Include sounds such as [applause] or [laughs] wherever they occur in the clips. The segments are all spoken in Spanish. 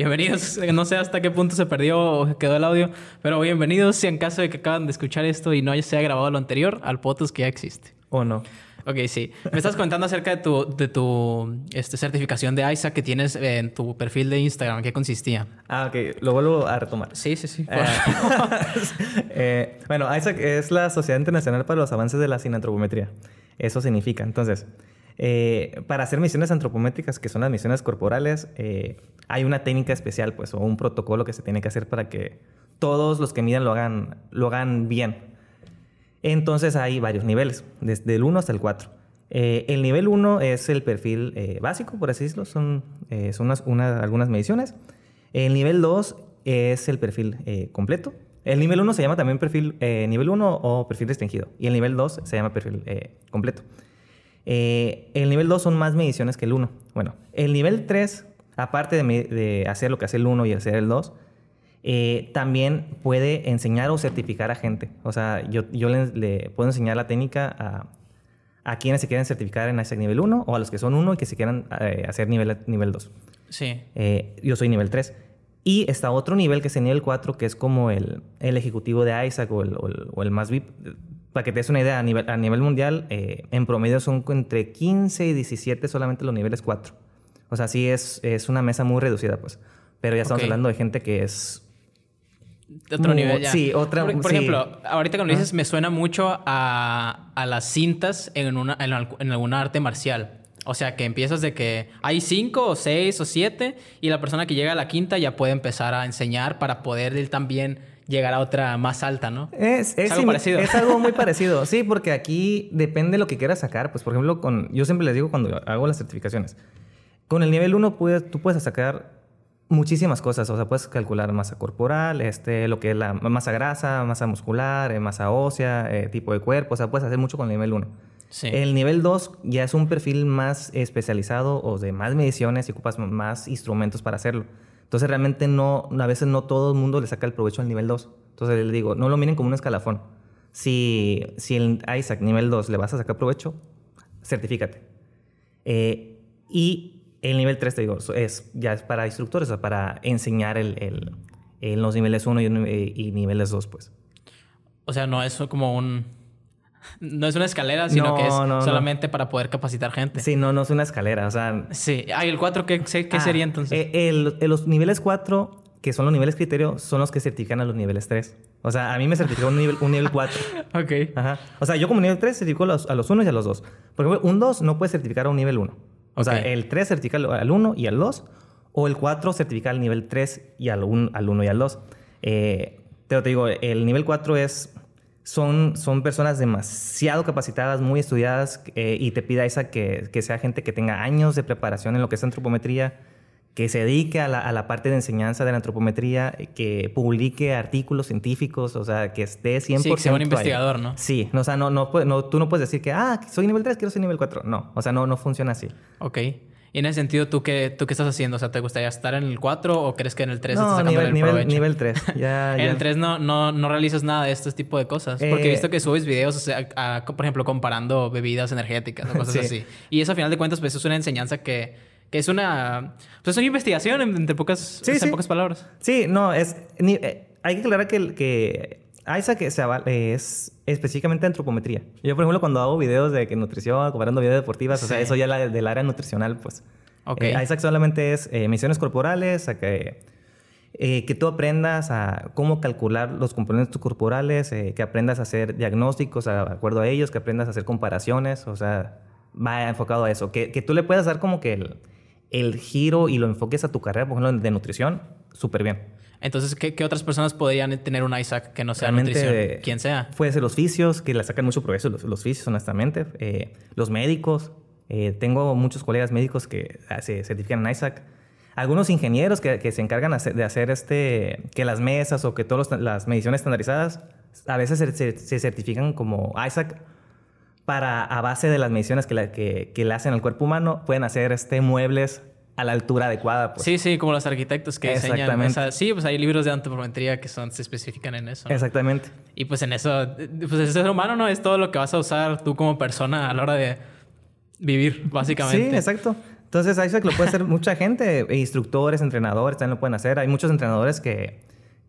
Bienvenidos, [laughs] no sé hasta qué punto se perdió o quedó el audio, pero bienvenidos si en caso de que acaban de escuchar esto y no se haya grabado lo anterior al podcast que ya existe. ¿O no? Ok, sí. Me estás contando acerca de tu, de tu este, certificación de ISA que tienes en tu perfil de Instagram. ¿Qué consistía? Ah, ok. Lo vuelvo a retomar. Sí, sí, sí. [laughs] [laughs] Eh, bueno, ISAC es la Sociedad Internacional para los Avances de la Sinantropometría. Eso significa. Entonces, eh, para hacer misiones antropométricas, que son las misiones corporales, eh, hay una técnica especial, pues, o un protocolo que se tiene que hacer para que todos los que midan lo hagan, lo hagan bien. Entonces hay varios niveles, desde el 1 hasta el 4. Eh, el nivel 1 es el perfil básico, por así decirlo, son, son algunas mediciones. El nivel 2 es el perfil completo. El nivel 1 se llama también perfil nivel 1 o perfil restringido. Y el nivel 2 se llama perfil completo. El nivel 2 son más mediciones que el 1. Bueno, el nivel 3, aparte de, de hacer lo que hace el 1 y hacer el 2, eh, también puede enseñar o certificar a gente. O sea, yo, yo le, puedo enseñar la técnica a, a, quienes se quieren certificar en ISAC nivel 1 o a los que son 1 y que se quieran eh, hacer nivel, nivel 2. Sí. Eh, yo soy nivel 3. Y está otro nivel que es el nivel 4, que es como el, el ejecutivo de ISAC o el, o el, más VIP. Para que te des una idea, a nivel, a nivel mundial, en promedio son entre 15 y 17 solamente los niveles 4. O sea, sí es, es una mesa muy reducida, pues. Pero ya estamos hablando de gente que es otro nivel ya. Sí, otra. Por, ejemplo, ahorita cuando dices, me suena mucho a, a las cintas en, una, en, en, alguna arte marcial. O sea, que empiezas de que hay cinco o seis o siete y la persona que llega a la quinta ya puede empezar a enseñar para poder él también llegar a otra más alta, ¿no? Es, es, algo parecido. Es algo muy [laughs] parecido. Sí, porque aquí depende de lo que quieras sacar. Pues, por ejemplo, con, yo siempre les digo cuando hago las certificaciones, con el nivel 1 puedes, tú puedes sacar muchísimas cosas. O sea, puedes calcular masa corporal, este, lo que es la masa grasa, masa muscular, eh, masa ósea, eh, tipo de cuerpo. O sea, puedes hacer mucho con el nivel 1. El nivel 2 ya es un perfil más especializado o de más mediciones y ocupas más instrumentos para hacerlo. Entonces realmente no, a veces no todo el mundo le saca el provecho al nivel 2. Entonces le digo, no lo miren como un escalafón. Si, si el ISAC nivel 2 le vas a sacar provecho, certifícate. Eh, y el nivel 3, te digo, es, ya es para instructores, o sea, para enseñar el, el, los niveles 1 y, niveles 2, pues. O sea, no es como un... No es una escalera, sino que es solamente para poder capacitar gente. Sí, no, no es una escalera, o sea... Sí. Ah, ¿y el 4 qué, qué ah, sería entonces? Eh, el, los niveles 4, que son los niveles criterio, son los que certifican a los niveles 3. O sea, a mí me certificó un nivel, un nivel 4. [laughs] ok. Ajá. O sea, yo como nivel 3 certifico a los, a los 1 y a los 2. Por ejemplo, un 2 no puede certificar a un nivel 1. O sea, el 3 certifica al 1 y al 2, o el 4 certifica al nivel 3 y al 1, al 1 y al 2. Eh, te, digo, el nivel 4 es, son, son personas demasiado capacitadas, muy estudiadas, eh, y te pida esa que, que, sea gente que tenga años de preparación en lo que es antropometría, que se dedique a la, a la, parte de enseñanza de la antropometría, que publique artículos científicos, o sea, que esté 100%. Sí, que sea un investigador, ¿no? Sí, no, o sea, no, no, no, tú no puedes decir que, ah, soy nivel 3, quiero ser nivel 4. No, o sea, no, no funciona así. Ok. Y en ese sentido, ¿tú qué, ¿tú qué estás haciendo? O sea, ¿te gustaría estar en el 4 o crees que en el 3 no, estás sacando nivel, el nivel, nivel 3. [laughs] Ya, en el 3 no, no, no realizas nada de este tipo de cosas. Porque he visto que subes videos, o sea, por ejemplo, comparando bebidas energéticas o cosas [laughs] así. Y eso, a final de cuentas, pues es una enseñanza que que es una, pues es una investigación entre pocas, en pocas palabras. Sí, no, es, eh, hay que aclarar que, que Isaac es específicamente antropometría. Yo, por ejemplo, cuando hago videos de que nutrición, comparando videos deportivas, o sea, eso ya la, del área nutricional, pues. Okay. Eh, Isaac solamente es eh, misiones corporales, a que, que tú aprendas a cómo calcular los componentes corporales, que aprendas a hacer diagnósticos de acuerdo a ellos, que aprendas a hacer comparaciones, o sea, va enfocado a eso. Que, que tú le puedas dar como que el, el giro y lo enfoques a tu carrera, por ejemplo, de nutrición, súper bien. Entonces, ¿qué, otras personas podrían tener un ISAC que no sea nutrición? Quien sea. Puede ser los fisios, que le sacan mucho progreso los, los fisios, honestamente. Eh, los médicos. Eh, tengo muchos colegas médicos que ah, se certifican en ISAC. Algunos ingenieros que, se encargan de hacer este, que las mesas o que todas las mediciones estandarizadas a veces se, se certifican como ISAC para, a base de las mediciones que, que, le hacen al cuerpo humano, pueden hacer este, muebles a la altura adecuada. Pues. Sí, sí, como los arquitectos que Exactamente. sí, pues hay libros de antropometría que son, se especifican en eso. Exactamente. Y pues en eso, pues el ser humano no es todo lo que vas a usar tú como persona a la hora de vivir, básicamente. Sí, exacto. Entonces, Isaac lo puede hacer mucha gente, e [laughs] instructores, entrenadores también lo pueden hacer. Hay muchos entrenadores que,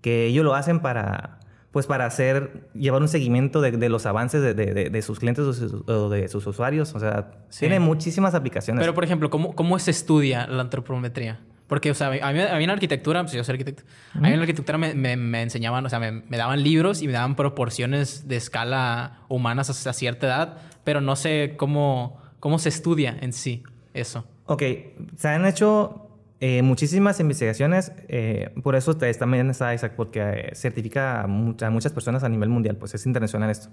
que ellos lo hacen para, pues para hacer, llevar un seguimiento de, de los avances de, de, de, sus clientes o, sus, o de sus usuarios. O sea, Sí. tiene muchísimas aplicaciones. Pero, por ejemplo, ¿cómo, ¿cómo se estudia la antropometría? Porque, o sea, a mí, a mí en arquitectura, pues yo soy arquitecto, a mí en arquitectura me, me- me enseñaban, o sea, me, me daban libros y me daban proporciones de escala humanas hasta cierta edad, pero no sé cómo, cómo se estudia en sí eso. Ok, se han hecho eh, muchísimas investigaciones, eh, por eso te- también está Isaac, porque eh, certifica a, mu- a muchas personas a nivel mundial, pues es internacional esto.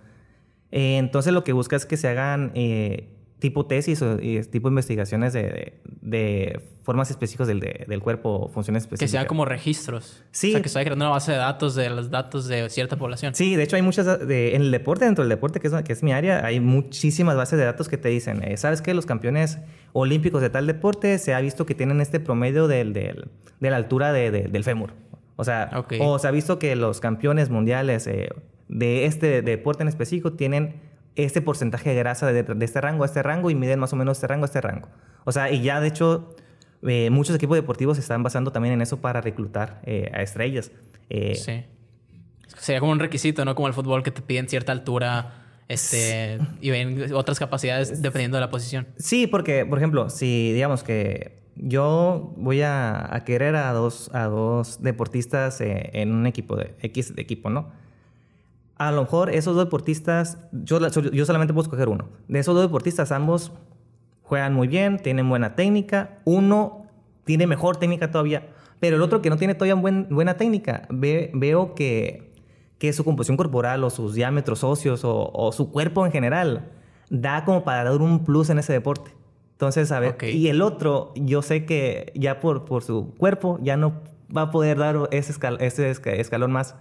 Eh, entonces lo que busca es que se hagan eh, tipo tesis o y tipo investigaciones de, de- formas específicas del, de- del cuerpo, funciones Que específicas. sean como registros. Sí. O sea, que se vaya creando una base de datos de los datos de cierta población. Sí, de hecho hay muchas, de- en el deporte, dentro del deporte, que es, que es mi área, hay muchísimas bases de datos que te dicen, eh, ¿sabes qué? Los campeones olímpicos de tal deporte se ha visto que tienen este promedio del, del- de la altura de- de- del fémur. O sea, o se ha visto que los campeones mundiales eh, de este deporte en específico tienen este porcentaje de grasa de, de este rango a este rango y miden más o menos este rango a este rango. O sea, y ya de hecho eh, muchos equipos deportivos se están basando también en eso para reclutar eh, a estrellas. Eh, Sí. Sería como un requisito, ¿no? Como el fútbol que te piden cierta altura este, y ven otras capacidades dependiendo de la posición. Sí, porque, por ejemplo, si digamos que yo voy a, a querer a dos, a dos deportistas en un equipo de X de equipo, ¿no? A lo mejor esos dos deportistas, yo, yo solamente puedo escoger uno. De esos dos deportistas, ambos juegan muy bien, tienen buena técnica. Uno tiene mejor técnica todavía, pero el otro que no tiene todavía buen- buena técnica, ve- veo que, que su composición corporal o sus diámetros óseos o, o su cuerpo en general da como para dar un plus en ese deporte. Entonces, a ver, y el otro, yo sé que ya por, por su cuerpo ya no va a poder dar ese, escal- ese esca- escalón más.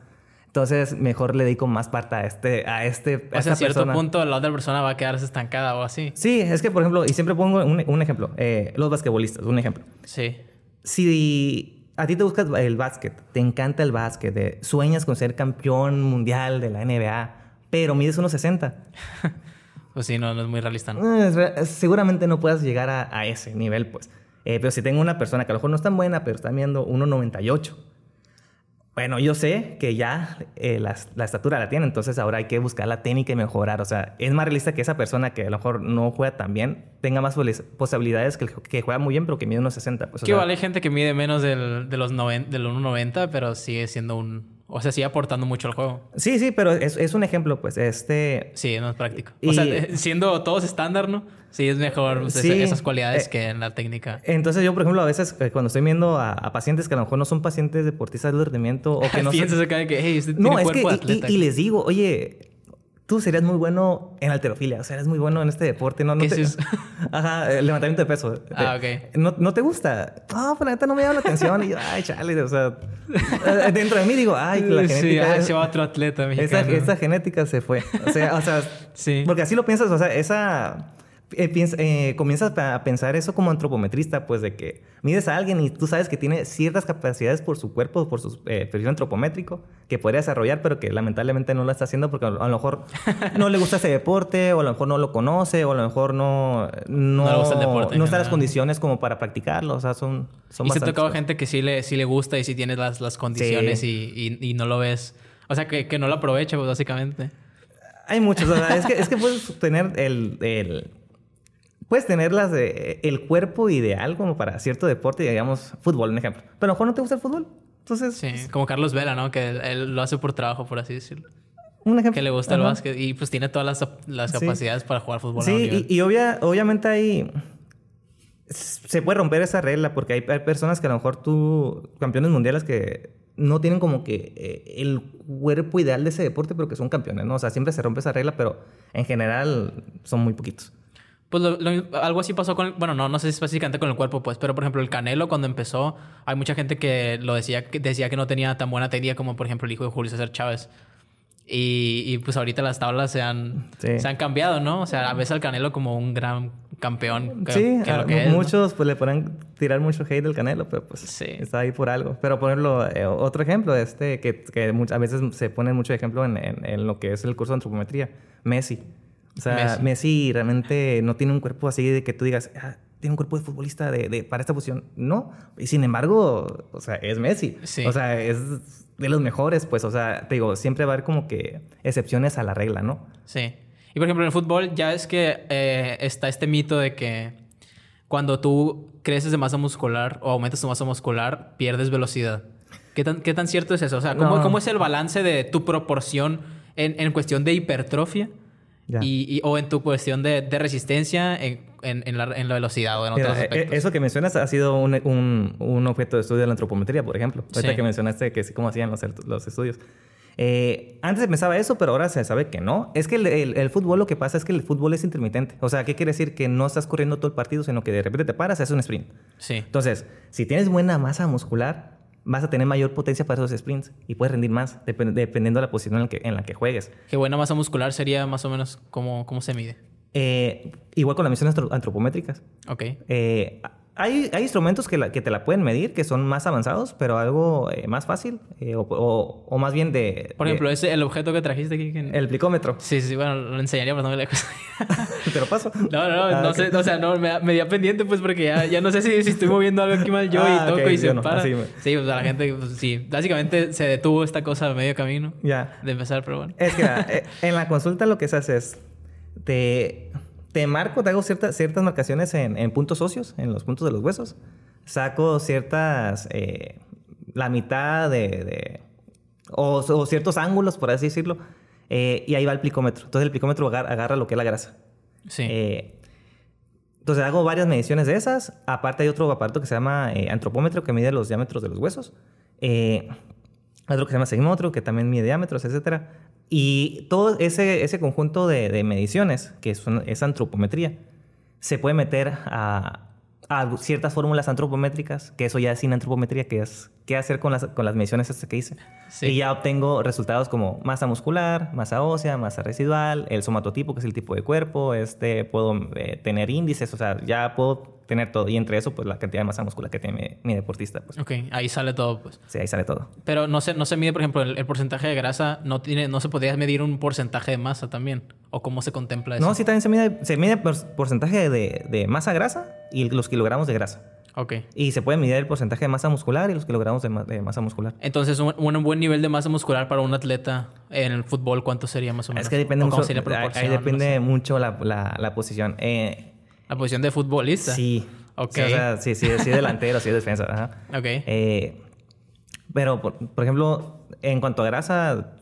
Entonces, mejor le dedico más parte a este, a este, a O sea, esta a cierto persona. punto la otra persona va a quedarse estancada o así. Sí, es que, por ejemplo, y siempre pongo un, un ejemplo, eh, los basquetbolistas, un ejemplo. Sí. Si a ti te buscas el básquet, te encanta el básquet, eh, sueñas con ser campeón mundial de la NBA, pero mides unos 60, [laughs] Pues sí, no, no es muy realista, ¿no? eh, seguramente no puedas llegar a, a ese nivel, pues. Eh, pero si tengo una persona que a lo mejor no es tan buena, pero está midiendo 1,98. Bueno, yo sé que ya eh, la, la estatura la tiene, entonces ahora hay que buscar la técnica y mejorar. O sea, es más realista que esa persona que a lo mejor no juega tan bien tenga más pos- posibilidades que el que juega muy bien, pero que mide unos 60. Pues, o Que sea, hay gente que mide menos del, de los noven- del 1.90, pero sigue siendo un... O sea, sigue aportando mucho al juego. Sí, sí, pero es, es un ejemplo, pues. Este. Sí, no es práctico. Y- O sea, siendo todos estándar, ¿no? Sí, es mejor pues, Sí, esas cualidades eh, que en la técnica. Entonces, yo, por ejemplo, a veces eh, cuando estoy viendo a, a pacientes que a lo mejor no son pacientes deportistas de rendimiento o que [laughs] no Piensas acá de que, hey, No, tiene es que. cuerpo y- atleta. Y, y les digo, oye. Tú serías muy bueno en alterofilia, o sea, eres muy bueno en este deporte, ¿no? no ¿Qué te- es? [laughs] Ajá, el levantamiento de peso. Ah, ok. ¿No, ¿No te gusta? No, pues la neta no me llama la atención. Y yo, ay, chale, o sea, eh, dentro de mí digo, ay, la sí, genética. ah, es- otro atleta esa, mexicano. esa genética se fue. O sea, o sea [laughs] Sí. porque así lo piensas, o sea, esa... eh, eh, comienzas a pensar eso como antropometrista, pues de que mides a alguien y tú sabes que tiene ciertas capacidades por su cuerpo, por su eh, perfil antropométrico, que podría desarrollar, pero que lamentablemente no lo está haciendo porque a lo mejor no le gusta ese deporte, o a lo mejor no lo conoce, o a lo mejor no... No, No le gusta el deporte en No están las general. condiciones como para practicarlo, o sea, son... son y se ha tocado gente que sí le, sí le gusta y sí tiene las, las condiciones y, y- y no lo ves. O sea, que, que no lo aprovecha, pues, básicamente. Hay muchos, o sea, es que, es que puedes tener el, el- puedes tener las de- el cuerpo ideal como para cierto deporte, digamos, fútbol, un ejemplo. Pero a lo mejor no te gusta el fútbol. Entonces, Sí, como Carlos Vela, ¿no? Que él, él lo hace por trabajo, por así decirlo. un ejemplo. Que le gusta el básquet y pues tiene todas las, las Sí. capacidades para jugar fútbol. a un Sí, nivel. y, y obvia- obviamente hay... Se puede romper esa regla porque hay, hay personas que a lo mejor tú, campeones mundiales que no tienen como que eh, el cuerpo ideal de ese deporte, pero que son campeones, ¿no? O sea, siempre se rompe esa regla, pero en general son muy poquitos. Pues lo- lo- algo así pasó con, bueno, no, no sé si específicamente con el cuerpo, pues, pero por ejemplo el Canelo cuando empezó, hay mucha gente que lo decía que decía que no tenía tan buena técnica como por ejemplo el hijo de Julio César Chávez. Y, y, pues ahorita las tablas se han, Sí. se han cambiado, ¿no? O sea, a veces al Canelo como un gran campeón. que- sí, que a- lo que es, ¿no? muchos pues le podrán tirar mucho hate del Canelo, pero pues Sí. está ahí por algo. Pero por ejemplo, eh, otro ejemplo, este que, que a veces se pone mucho ejemplo en, en- en lo que es el curso de antropometría, Messi. O sea, Messi. Messi. realmente no tiene un cuerpo así de que tú digas, "Ah, tiene un cuerpo de futbolista de, de- para esta posición. No. Y sin embargo, o sea, es Messi. Sí. O sea, es de los mejores, pues, o sea, te digo, siempre va a haber como que excepciones a la regla, ¿no? Sí. Y por ejemplo, en el fútbol ya es que eh, está este mito de que cuando tú creces de masa muscular o aumentas tu masa muscular, pierdes velocidad. ¿Qué tan, qué tan cierto es eso? O sea, ¿cómo, No. cómo es el balance de tu proporción en, en cuestión de hipertrofia Ya. y, y- o en tu cuestión de, de resistencia en, en- en la, en la velocidad o en Mira, otros eh, aspectos? eso que mencionas ha sido un, un- un objeto de estudio de la antropometría, por ejemplo. Ahorita Sí. que mencionaste que cómo hacían los, los estudios. Eh, antes se pensaba eso, pero ahora se sabe que no. Es que el, el- el fútbol lo que pasa es que el fútbol es intermitente. O sea, ¿qué quiere decir? Que no estás corriendo todo el partido, sino que de repente te paras haces un sprint. Sí. Entonces, si tienes buena masa muscular, vas a tener mayor potencia para esos sprints y puedes rendir más dep- dependiendo de la posición en la que, en la que juegues. ¿Qué buena masa muscular sería más o menos cómo, cómo se mide? Eh, igual con las misiones antro- antropométricas. Ok. Eh, hay, hay instrumentos que, la- que te la pueden medir, que son más avanzados, pero algo eh, más fácil, eh, o, o- o más bien de... Por de- ejemplo, ese, el objeto que trajiste aquí. que- el plicómetro. Sí, sí, bueno, lo enseñaría, pero no me lejos. [laughs] ¿Te lo paso? No, no, no, Ah, no ok. sé, o sea, no, me, me dio pendiente pues porque ya, ya no sé si, si estoy moviendo algo aquí mal yo Ah, y toco ok, y se no, para. así Sí, o sea, la gente, pues, sí, básicamente se detuvo esta cosa a medio camino Ya. de empezar, pero bueno. Es que eh, en la consulta lo que se hace es, te, te marco, te hago ciertas, ciertas marcaciones en, en puntos óseos, en los puntos de los huesos. Saco ciertas, eh, la mitad de, de- o, o ciertos ángulos, por así decirlo, eh, y ahí va el plicómetro. Entonces el plicómetro agarra, agarra lo que es la grasa. Sí. Eh, entonces hago varias mediciones de esas. Aparte hay otro aparato que se llama eh, antropómetro que mide los diámetros de los huesos. Otro que se llama seismómetro que también mide diámetros, etc. Y todo ese, ese conjunto de, de mediciones, que es antropometría, se puede meter a, a ciertas fórmulas antropométricas, que eso ya es sin antropometría, que es qué hacer con las, con las mediciones estas que hice. Sí. Y ya obtengo resultados como masa muscular, masa ósea, masa residual, el somatotipo, que es el tipo de cuerpo, este, puedo eh, tener índices, o sea, ya puedo tener todo. Y entre eso, pues la cantidad de masa muscular que tiene mi, mi deportista, pues Ok, ahí sale todo, pues. sí, ahí sale todo. Pero no se, no se mide, por ejemplo, el, el porcentaje de grasa, no tiene, no se podría medir un porcentaje de masa también. ¿O cómo se contempla eso? No, sí, también se mide, se mide por porcentaje de, de masa grasa y los kilogramos de grasa. Ok. Y se puede medir el porcentaje de masa muscular y los kilogramos de, ma- de masa muscular. Entonces, un, un buen nivel de masa muscular para un atleta en el fútbol, ¿cuánto sería más o menos? Es que depende ¿O cómo mucho. sería Ahí, ahí proporción? depende No sé. mucho la, la, la posición. Eh, La posición de futbolista. sí. Ok. Sí, o sea, sí, sí, sí, delantero, sí, defensa. Ajá. Ok. Eh, pero, por, por ejemplo, en cuanto a grasa,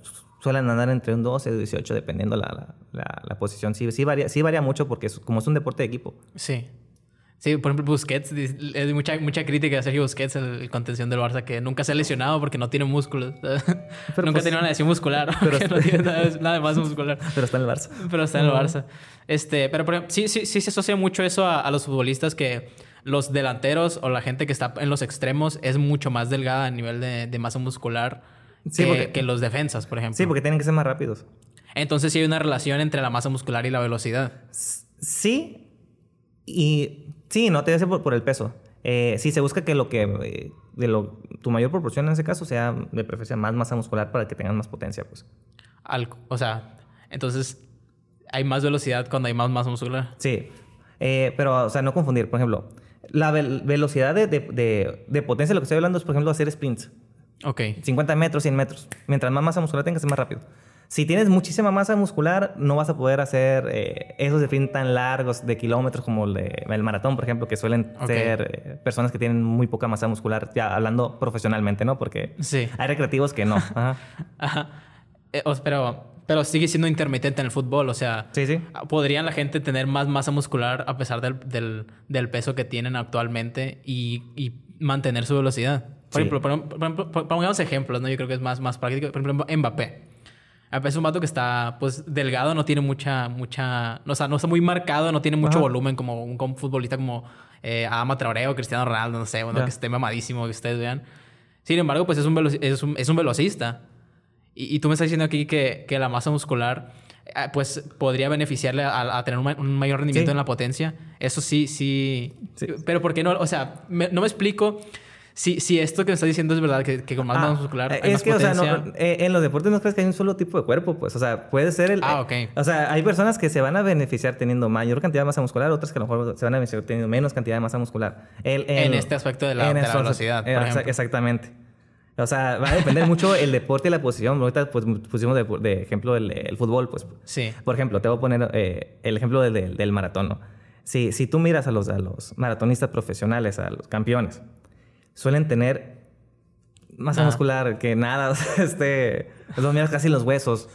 suelen andar entre un 12 y 18, dependiendo la, la, la, la posición. Sí, sí, varía, sí varía mucho porque es- como es un deporte de equipo. Sí. Sí, por ejemplo, Busquets, es mucha, mucha crítica a Sergio Busquets, el, contención del Barça, que nunca se ha lesionado porque no tiene músculos. [laughs] nunca pues- tenido una lesión muscular, pero- [laughs] no tiene nada, nada más [laughs] muscular. Pero está en el Barça. Pero está en el Barça. Este, pero por ejemplo, sí, sí, sí se asocia mucho eso a, a los futbolistas que los delanteros o la gente que está en los extremos es mucho más delgada a nivel de, de masa muscular Sí, que, porque- que los defensas, por ejemplo. Sí, porque tienen que ser más rápidos. Entonces sí hay una relación entre la masa muscular y la velocidad. Sí. Y sí, no te hace por, por el peso. Eh, sí, se busca que lo que eh, de lo, tu mayor proporción en ese caso sea de preferencia más masa muscular para que tengan más potencia, pues. Al- o sea, entonces hay más velocidad cuando hay más masa muscular. Sí. Eh, pero, o sea, no confundir. Por ejemplo, la vel- velocidad de, de, de- de potencia, lo que estoy hablando es, por ejemplo, hacer sprints. Ok. 50 metros, 100 metros. Mientras más masa muscular tengas, es más rápido. Si tienes muchísima masa muscular, no vas a poder hacer eh, esos sprints tan largos de kilómetros como el, de- el maratón, por ejemplo, que suelen Ok. ser eh, personas que tienen muy poca masa muscular, ya hablando profesionalmente, ¿no? Porque Sí. hay recreativos que no. [laughs] Ajá. Ajá. Eh, pero, pero sigue siendo intermitente en el fútbol. O sea, Sí, sí. ¿podrían la gente tener más masa muscular a pesar del, del, del peso que tienen actualmente y, y mantener su velocidad? Por Sí. ejemplo, pongamos ejemplos, ¿no? Yo creo que es más, más práctico. Por ejemplo, Mbappé. Mbappé es un vato que está, pues, delgado, no tiene mucha, mucha... O sea, no está muy marcado, no tiene mucho Ajá. volumen como un como futbolista como eh, Adama Traoré o Cristiano Ronaldo, no sé, bueno, Ya. que esté mamadísimo, que ustedes vean. Sin embargo, pues es un, es un, es un velocista. Y, y tú me estás diciendo aquí que, que la masa muscular, eh, pues, podría beneficiarle a, a tener un, ma- un mayor rendimiento Sí. en la potencia. Eso sí, sí, Sí. Pero ¿por qué no? O sea, me- no me explico si, si esto que me estás diciendo es verdad, que, que con más Ah, masa muscular hay es más que, o sea, no, eh, en los deportes no crees que hay un solo tipo de cuerpo, pues. O sea, puede ser el. Ah, ok. O sea, hay personas que se van a beneficiar teniendo mayor cantidad de masa muscular, otras que a lo mejor se van a beneficiar teniendo menos cantidad de masa muscular. El- En este aspecto de la- de la velocidad, eh, por exa- ejemplo. Exactamente. O sea, va a depender [laughs] mucho el deporte y la posición. Ahorita pues, pusimos de, de ejemplo el, el fútbol, pues. Sí. Por ejemplo, te voy a poner eh, el ejemplo del, del- del maratón. ¿no? Si, si tú miras a los, a los maratonistas profesionales, a los campeones, suelen tener masa muscular que nada, [laughs] este, los miras casi los huesos.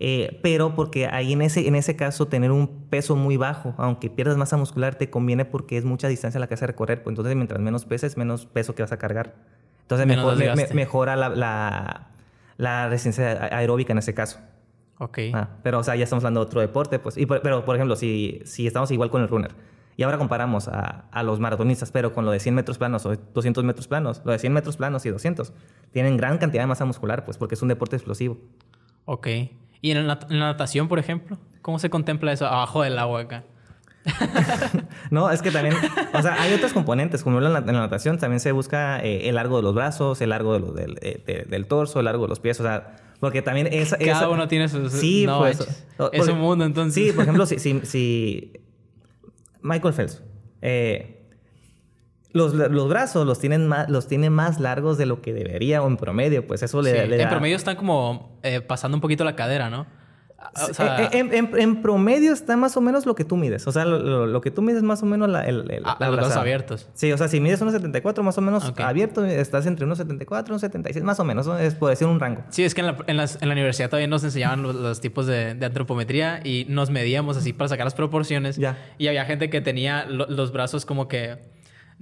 Eh, pero porque ahí en ese, en ese caso tener un peso muy bajo, aunque pierdas masa muscular, te conviene porque es mucha distancia la que vas a recorrer. Pues entonces, mientras menos peses, menos peso que vas a cargar. Entonces, mejor, me- me- desgaste. mejora la, la, la resistencia aeróbica en ese caso. Ok. Ah, pero, o sea, ya estamos hablando de otro deporte, pues. Y pero, por ejemplo, si, si estamos igual con el runner y ahora comparamos a, a los maratonistas, pero con lo de 100 metros planos o 200 metros planos, lo de 100 metros planos y 200 tienen gran cantidad de masa muscular, pues, porque es un deporte explosivo. Ok. ¿Y en la, nat- en la natación, por ejemplo? ¿Cómo se contempla eso abajo del agua acá? [laughs] [laughs] No, es que también, o sea, hay otros componentes, como en la, en la natación también se busca eh, el largo de los brazos, el largo de los- del, eh, de- del torso, el largo de los pies, o sea, porque también es... Cada esa- uno tiene sus... Sí, no, pues. Es un mundo, entonces. Sí, por ejemplo, si, si, si Michael Phelps, eh, los, los brazos los tienen más, los tiene más largos de lo que debería o en promedio, pues eso le, Sí. le En da- promedio están como eh, pasando un poquito la cadera, ¿no? O sea, Eh, en, en- en promedio está más o menos lo que tú mides. O sea, lo, lo- lo que tú mides es más o menos la, el, el- ah, la los brazos brazada. abiertos. Sí, o sea, si mides 1,74 más o menos Ok. abierto, estás entre 1,74 y 1,76, más o menos, ¿no? es por decir un rango. Sí, es que en la, en las- en la universidad todavía nos enseñaban los, los tipos de, de antropometría y nos medíamos así para sacar las proporciones. Ya. Y había gente que tenía lo- los brazos como que...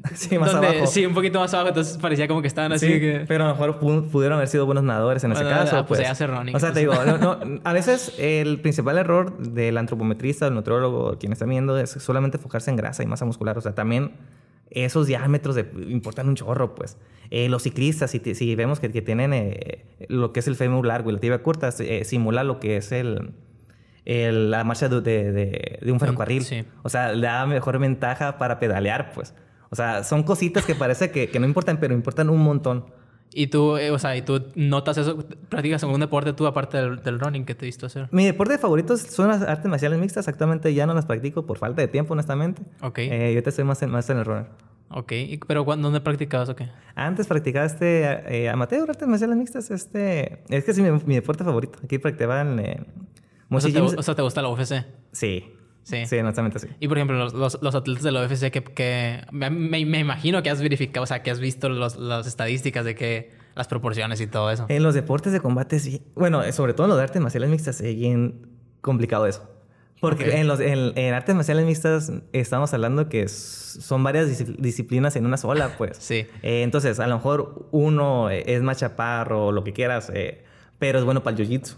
[laughs] Sí, más donde- abajo. Sí, un poquito más abajo. Entonces parecía como que estaban así Sí, que... pero a lo mejor pu- pudieron haber sido buenos nadadores en ese Bueno, caso. ah, pues ya hace running, O sea, te digo, no- [laughs] no, a veces el principal error del antropometrista, del nutriólogo, quien está viendo, es solamente enfocarse en grasa y masa muscular. O sea, también esos diámetros de- importan un chorro, pues. Eh, los ciclistas, si, si vemos que, que tienen eh, lo que es el fémur largo y la tibia corta, eh, simula lo que es el, el- la marcha de, de- de- de un ferrocarril. sí. O sea, le da mejor ventaja para pedalear, pues. O sea, son cositas que parece que, que no importan, pero importan un montón. Y tú, eh, o sea, y tú notas eso, practicas algún deporte tú aparte del, del running que te visto hacer. Mi deporte favorito son las artes marciales mixtas. Actualmente ya no las practico por falta de tiempo, honestamente. Ok. Eh, yo te estoy más en, más en el runner. Ok. ¿Y- ¿Pero cuándo- dónde practicabas o qué? Antes practicaba este eh, amateur, artes marciales mixtas. Este, es que es mi, mi deporte favorito. Aquí practicaba en eh, O sea, te, o sea, ¿te gusta la UFC? Sí. Sí. Sí, honestamente sí. Y por ejemplo, los, los, los atletas de la UFC que, que me, me- me imagino que has verificado, o sea, que has visto los- las estadísticas de que las proporciones y todo eso. En los deportes de combate, sí. Bueno, eh, sobre todo en los de artes marciales mixtas, es bien complicado eso. Porque Ok. en, los, en, en artes marciales mixtas estamos hablando que son varias dis- disciplinas en una sola, [laughs] pues. Sí. Eh, entonces, a lo mejor uno eh, es más chaparro o lo que quieras, eh, pero es bueno para el jiu-jitsu.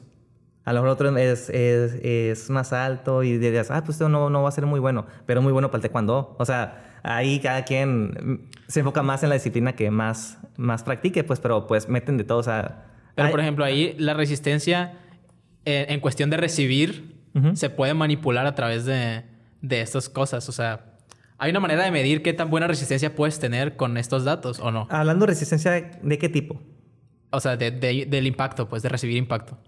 A lo mejor otro es, es, es más alto y dirías, ah, pues esto no, no va a ser muy bueno, pero muy bueno para el taekwondo. O sea, ahí cada quien mm, se enfoca más en la disciplina que más, más practique, pues, pero pues meten de todo. O sea, Pero hay- por ejemplo, ahí la resistencia eh, en cuestión de recibir se puede manipular a través de, de estas cosas. O sea, ¿hay una manera de medir qué tan buena resistencia puedes tener con estos datos o no? Hablando de resistencia, ¿de qué tipo? O sea, de- de- del impacto, pues, de recibir impacto.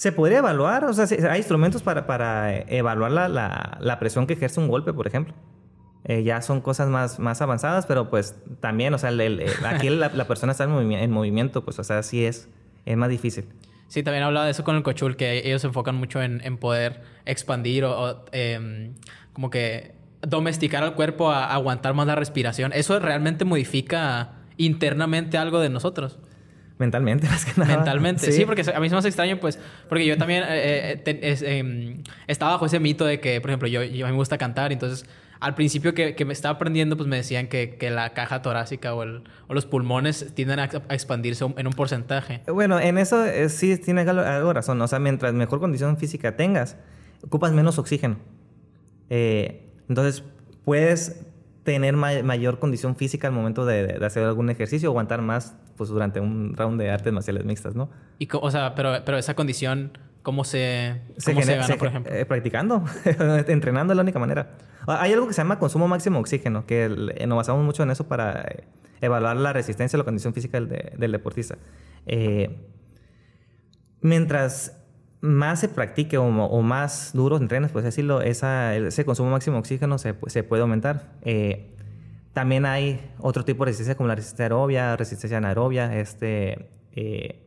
Se podría evaluar, o sea, hay instrumentos para, para eh, evaluar la, la- la presión que ejerce un golpe, por ejemplo. Eh, ya son cosas más, más avanzadas, pero pues también, o sea, el- aquí la, la persona está en, movimi- en movimiento, pues, o sea, sí es, es más difícil. Sí, también hablaba de eso con el Cochul, que ellos enfocan mucho en, en poder expandir o, em, como que domesticar al cuerpo a aguantar más la respiración. Eso realmente modifica internamente algo de nosotros. Mentalmente, [laughs] más que nada. Mentalmente. Sí. porque a mí me hace extraño, pues, porque yo también eh, eh, te- es, em, estaba bajo ese mito de que, por ejemplo, yo, yo a mí me gusta cantar, entonces al principio que, que me estaba aprendiendo, pues me decían que, que la caja torácica o, el- o los pulmones tienden a, a expandirse en un porcentaje. Bueno, en eso eh, sí tiene algo, razón. O sea, mientras mejor condición física tengas, ocupas menos oxígeno. Eh, entonces, puedes tener ma- mayor condición física al momento de, de hacer algún ejercicio, aguantar más pues, durante un round de artes marciales mixtas, ¿no? Y, o sea, pero, pero esa condición, ¿cómo se, cómo se, genera- gana, se por ejemplo? eh, practicando, [laughs] entrenando es la única manera. Ah, Hay algo que se llama consumo máximo de oxígeno, que el- eh, nos basamos mucho en eso para eh, evaluar la resistencia o la condición física del, del deportista. Eh, mientras más se practique o, o, más duros entrenes, pues decirlo, esa, ese consumo máximo de oxígeno se, se puede aumentar. Eh, también hay otro tipo de resistencia como la resistencia aerobia, resistencia anaerobia. Este, eh,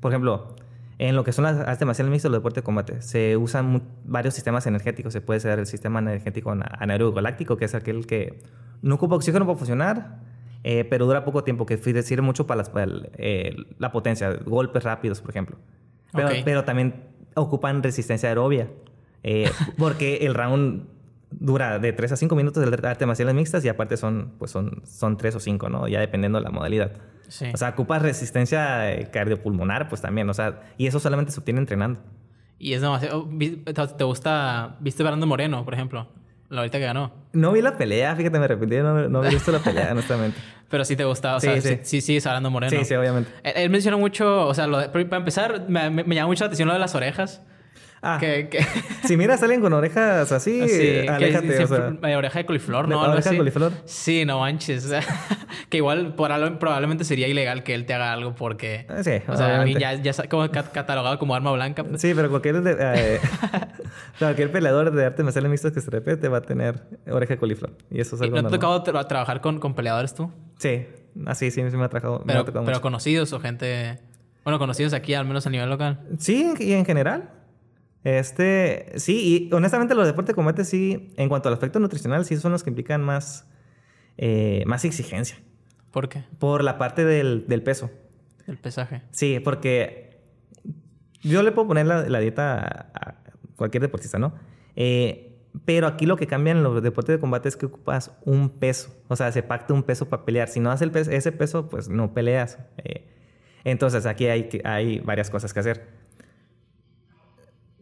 por ejemplo, en lo que son las artes marciales mixtas, los deportes de combate, se usan varios sistemas energéticos. Se puede ser el sistema energético anaerobio galáctico, que es aquel que no ocupa oxígeno para funcionar, eh, pero dura poco tiempo, que sirve mucho para, la potencia, golpes rápidos, por ejemplo. Pero, también ocupan resistencia aerobia. Eh, porque el round dura de 3 a 5 minutos de arte marciales mixtas y aparte son, pues son, son 3 o 5, ¿no? Ya dependiendo de la modalidad. O sea, ocupas resistencia eh, cardiopulmonar, pues también, o sea, y eso solamente se obtiene entrenando. Y es demasiado... ¿Te gusta... ¿Viste Fernando Moreno, por ejemplo? La ahorita que ganó. No vi la pelea, fíjate, me arrepentí, no, no he visto la pelea, [laughs] honestamente. Pero sí te gustaba, o sea, sí, sí, sigues hablando moreno. Sí, sí, obviamente. Él, menciona mucho, o sea, lo para empezar, me, me, llama mucho la atención lo de las orejas. Ah, que, que... [laughs] si miras a alguien con orejas así, sí, aléjate, o sea... Oreja de coliflor, ¿no? ¿Oreja de coliflor? Sí, no manches. [laughs] Que igual probablemente sería ilegal que él te haga algo porque... Ah, sí, O sea, ya, ya como catalogado como arma blanca. Pues. Sí, pero cualquier, eh, [laughs] cualquier peleador de arte marcial mixtos que se repete va a tener oreja de coliflor. Y eso es algo ¿Y ¿No te ha tocado trabajar con, con peleadores tú? Sí, así sí, sí me ha. Pero, me ha pero conocidos o gente... Bueno, conocidos aquí, al menos a nivel local. Sí, y en general. Este, sí, y honestamente los deportes de combate sí, en cuanto al aspecto nutricional, sí son los que implican más, eh, más exigencia. ¿Por qué? Por la parte del, del, peso. El pesaje. Sí, porque yo le puedo poner la, dieta a, cualquier deportista, ¿no? Eh, pero aquí lo que cambian en los deportes de combate es que ocupas un peso. O sea, se pacta un peso para pelear. Si no haces el ese peso, pues no peleas. Eh, entonces aquí hay, hay varias cosas que hacer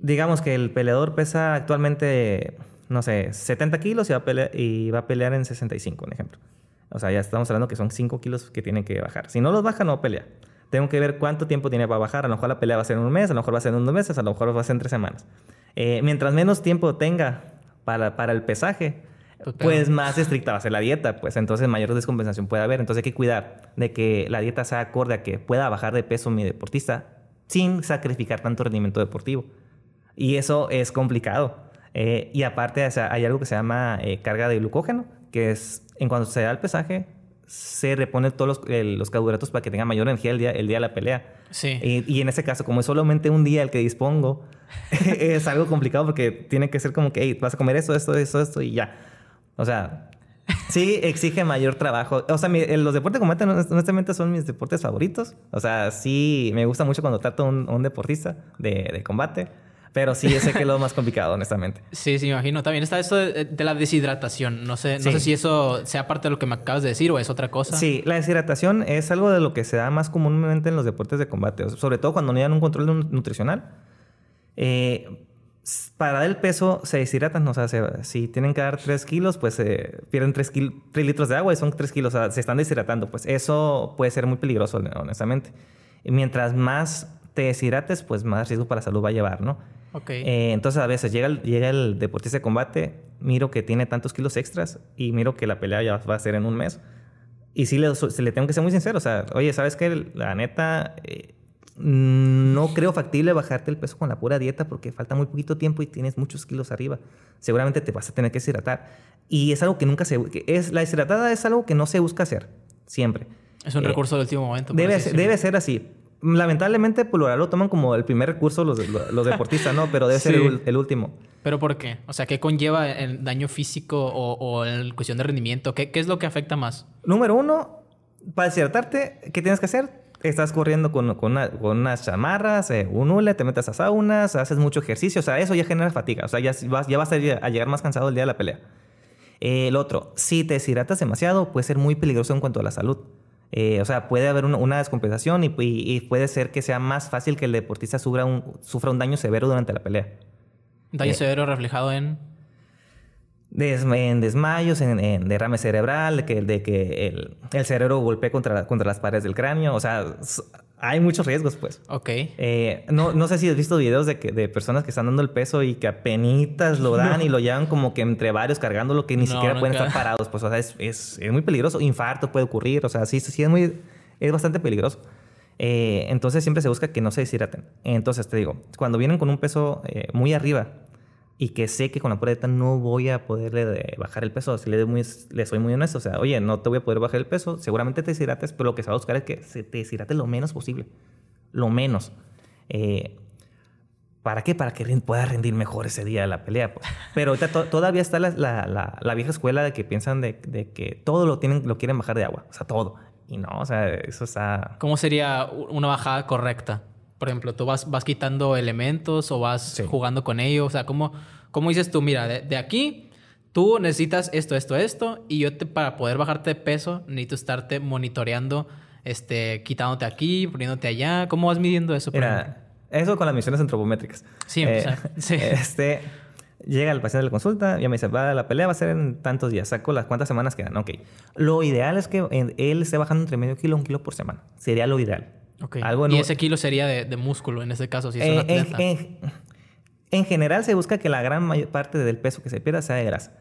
digamos que el peleador pesa actualmente, no sé, 70 kilos y va a pelear, y va a pelear en 65, un ejemplo. O sea, ya estamos hablando que son 5 kilos que tiene que bajar. Si no los baja, no pelea. Tengo que ver cuánto tiempo tiene para bajar. A lo mejor la pelea va a ser en un mes, a lo mejor va a ser en dos meses, a lo mejor va a ser en tres semanas. Eh, mientras menos tiempo tenga para, para el pesaje, pues más estricta va a ser la dieta, pues entonces mayor descompensación puede haber. Entonces hay que cuidar de que la dieta sea acorde a que pueda bajar de peso mi deportista sin sacrificar tanto rendimiento deportivo. Y eso es complicado. Eh, y aparte, hay algo que se llama eh, carga de glucógeno, que es en cuanto se da el pesaje, se repone todos los, los, carbohidratos para que tenga mayor energía el día, el día de la pelea. Sí. Y, en ese caso, como es solamente un día el que dispongo, [laughs] es algo complicado porque tiene que ser como que, hey, vas a comer esto, esto, esto, esto y ya. O sea, sí exige mayor trabajo. O sea, los deportes de combate honestamente son mis deportes favoritos. O sea, sí me gusta mucho cuando trato a un, deportista de, de combate. Pero sí, sé que es lo más complicado, honestamente. [laughs] Sí, sí, me imagino. También está esto de, la deshidratación. No sé, no sé si eso sea parte de lo que me acabas de decir o es otra cosa. Sí, la deshidratación es algo de lo que se da más comúnmente en los deportes de combate. sobre todo cuando no llevan un control nutricional. Eh, para dar el peso se deshidratan. O sea, si tienen que dar 3 kilos, pues eh, pierden 3, litros de agua y son 3 kilos. O sea, se están deshidratando. Pues eso puede ser muy peligroso, honestamente. Y mientras más te deshidrates, pues más riesgo para la salud va a llevar, ¿no? Eh, entonces a veces llega el, llega el deportista de combate, miro que tiene tantos kilos extras y miro que la pelea ya va a ser en un mes. Y sí le, le tengo que ser muy sincero, o sea, oye, ¿sabes qué? La neta, eh, no creo factible bajarte el peso con la pura dieta porque falta muy poquito tiempo y tienes muchos kilos arriba. Seguramente te vas a tener que deshidratar. Y es algo que nunca se... es, la deshidratada es algo que no se busca hacer, siempre. Es un eh, recurso del último momento. Debe, debe ser así lamentablemente, por lo toman como el primer recurso los, los deportistas, ¿no? Pero debe ser el, último. ¿Pero por qué? O sea, ¿qué conlleva el daño físico o, o en cuestión de rendimiento? ¿Qué, ¿Qué, es lo que afecta más? Número uno, para deshidratarte, ¿qué tienes que hacer? Estás corriendo con, con, unas chamarras, eh, un hule, te metes a saunas, haces mucho ejercicio. O sea, eso ya genera fatiga. O sea, ya vas, ya vas a, llegar más cansado el día de la pelea. el otro, si te deshidratas demasiado, puede ser muy peligroso en cuanto a la salud. Eh, o sea, puede haber una descompensación y, puede ser que sea más fácil que el deportista sufra un, sufra un daño severo durante la pelea. ¿Daño eh, severo reflejado en? en desmayos, en, derrame cerebral, que, de que el, cerebro golpee contra, contra las paredes del cráneo. O sea, hay muchos riesgos, pues. Ok. Eh, no, no sé si has visto videos de, que, de personas que están dando el peso y que apenas lo dan y lo llevan como que entre varios cargándolo que ni No, siquiera pueden estar parados. Pues, o sea, es, es, es muy peligroso. Infarto puede ocurrir. O sea, sí, sí es muy... Es bastante peligroso. Eh, entonces siempre se busca que no se deshidraten. Entonces te digo, cuando vienen con un peso eh, muy arriba y que sé que con la prueba no voy a poderle de- bajar el peso, si le, muy, le soy muy honesto, o sea, oye, no te voy a poder bajar el peso, seguramente te deshidrates, pero lo que se va a buscar es que se te deshidrate lo menos posible. Lo menos. Eh, ¿Para qué? Para que pueda rendir mejor ese día de la pelea. pues. Pero ahorita to- todavía está la, la- la- la vieja escuela de que piensan de, de que todo lo, tienen, lo quieren bajar de agua. O sea, todo. Y no, o sea, eso está... ¿Cómo sería una bajada correcta? Por ejemplo, tú vas, vas quitando elementos o vas Sí. jugando con ellos. O sea, ¿cómo, cómo dices tú? Mira, de, de aquí tú necesitas esto, esto, esto. Y yo te, para poder bajarte de peso necesito estarte monitoreando, este, quitándote aquí, poniéndote allá. ¿Cómo vas midiendo eso? Mira, eso con las misiones antropométricas. Sí, sea, [laughs] sí. Este, llega el paciente de la consulta, ya me dice, va, la pelea va a ser en tantos días, saco las cuántas semanas quedan. Ok. Lo ideal es que él esté bajando entre medio kilo y un kilo por semana. Sería lo ideal. Ok. Algo y ese kilo sería de, de músculo en ese caso, si es un Eh, atleta. en, en- en general se busca que la gran mayor parte del peso que se pierda sea de grasa.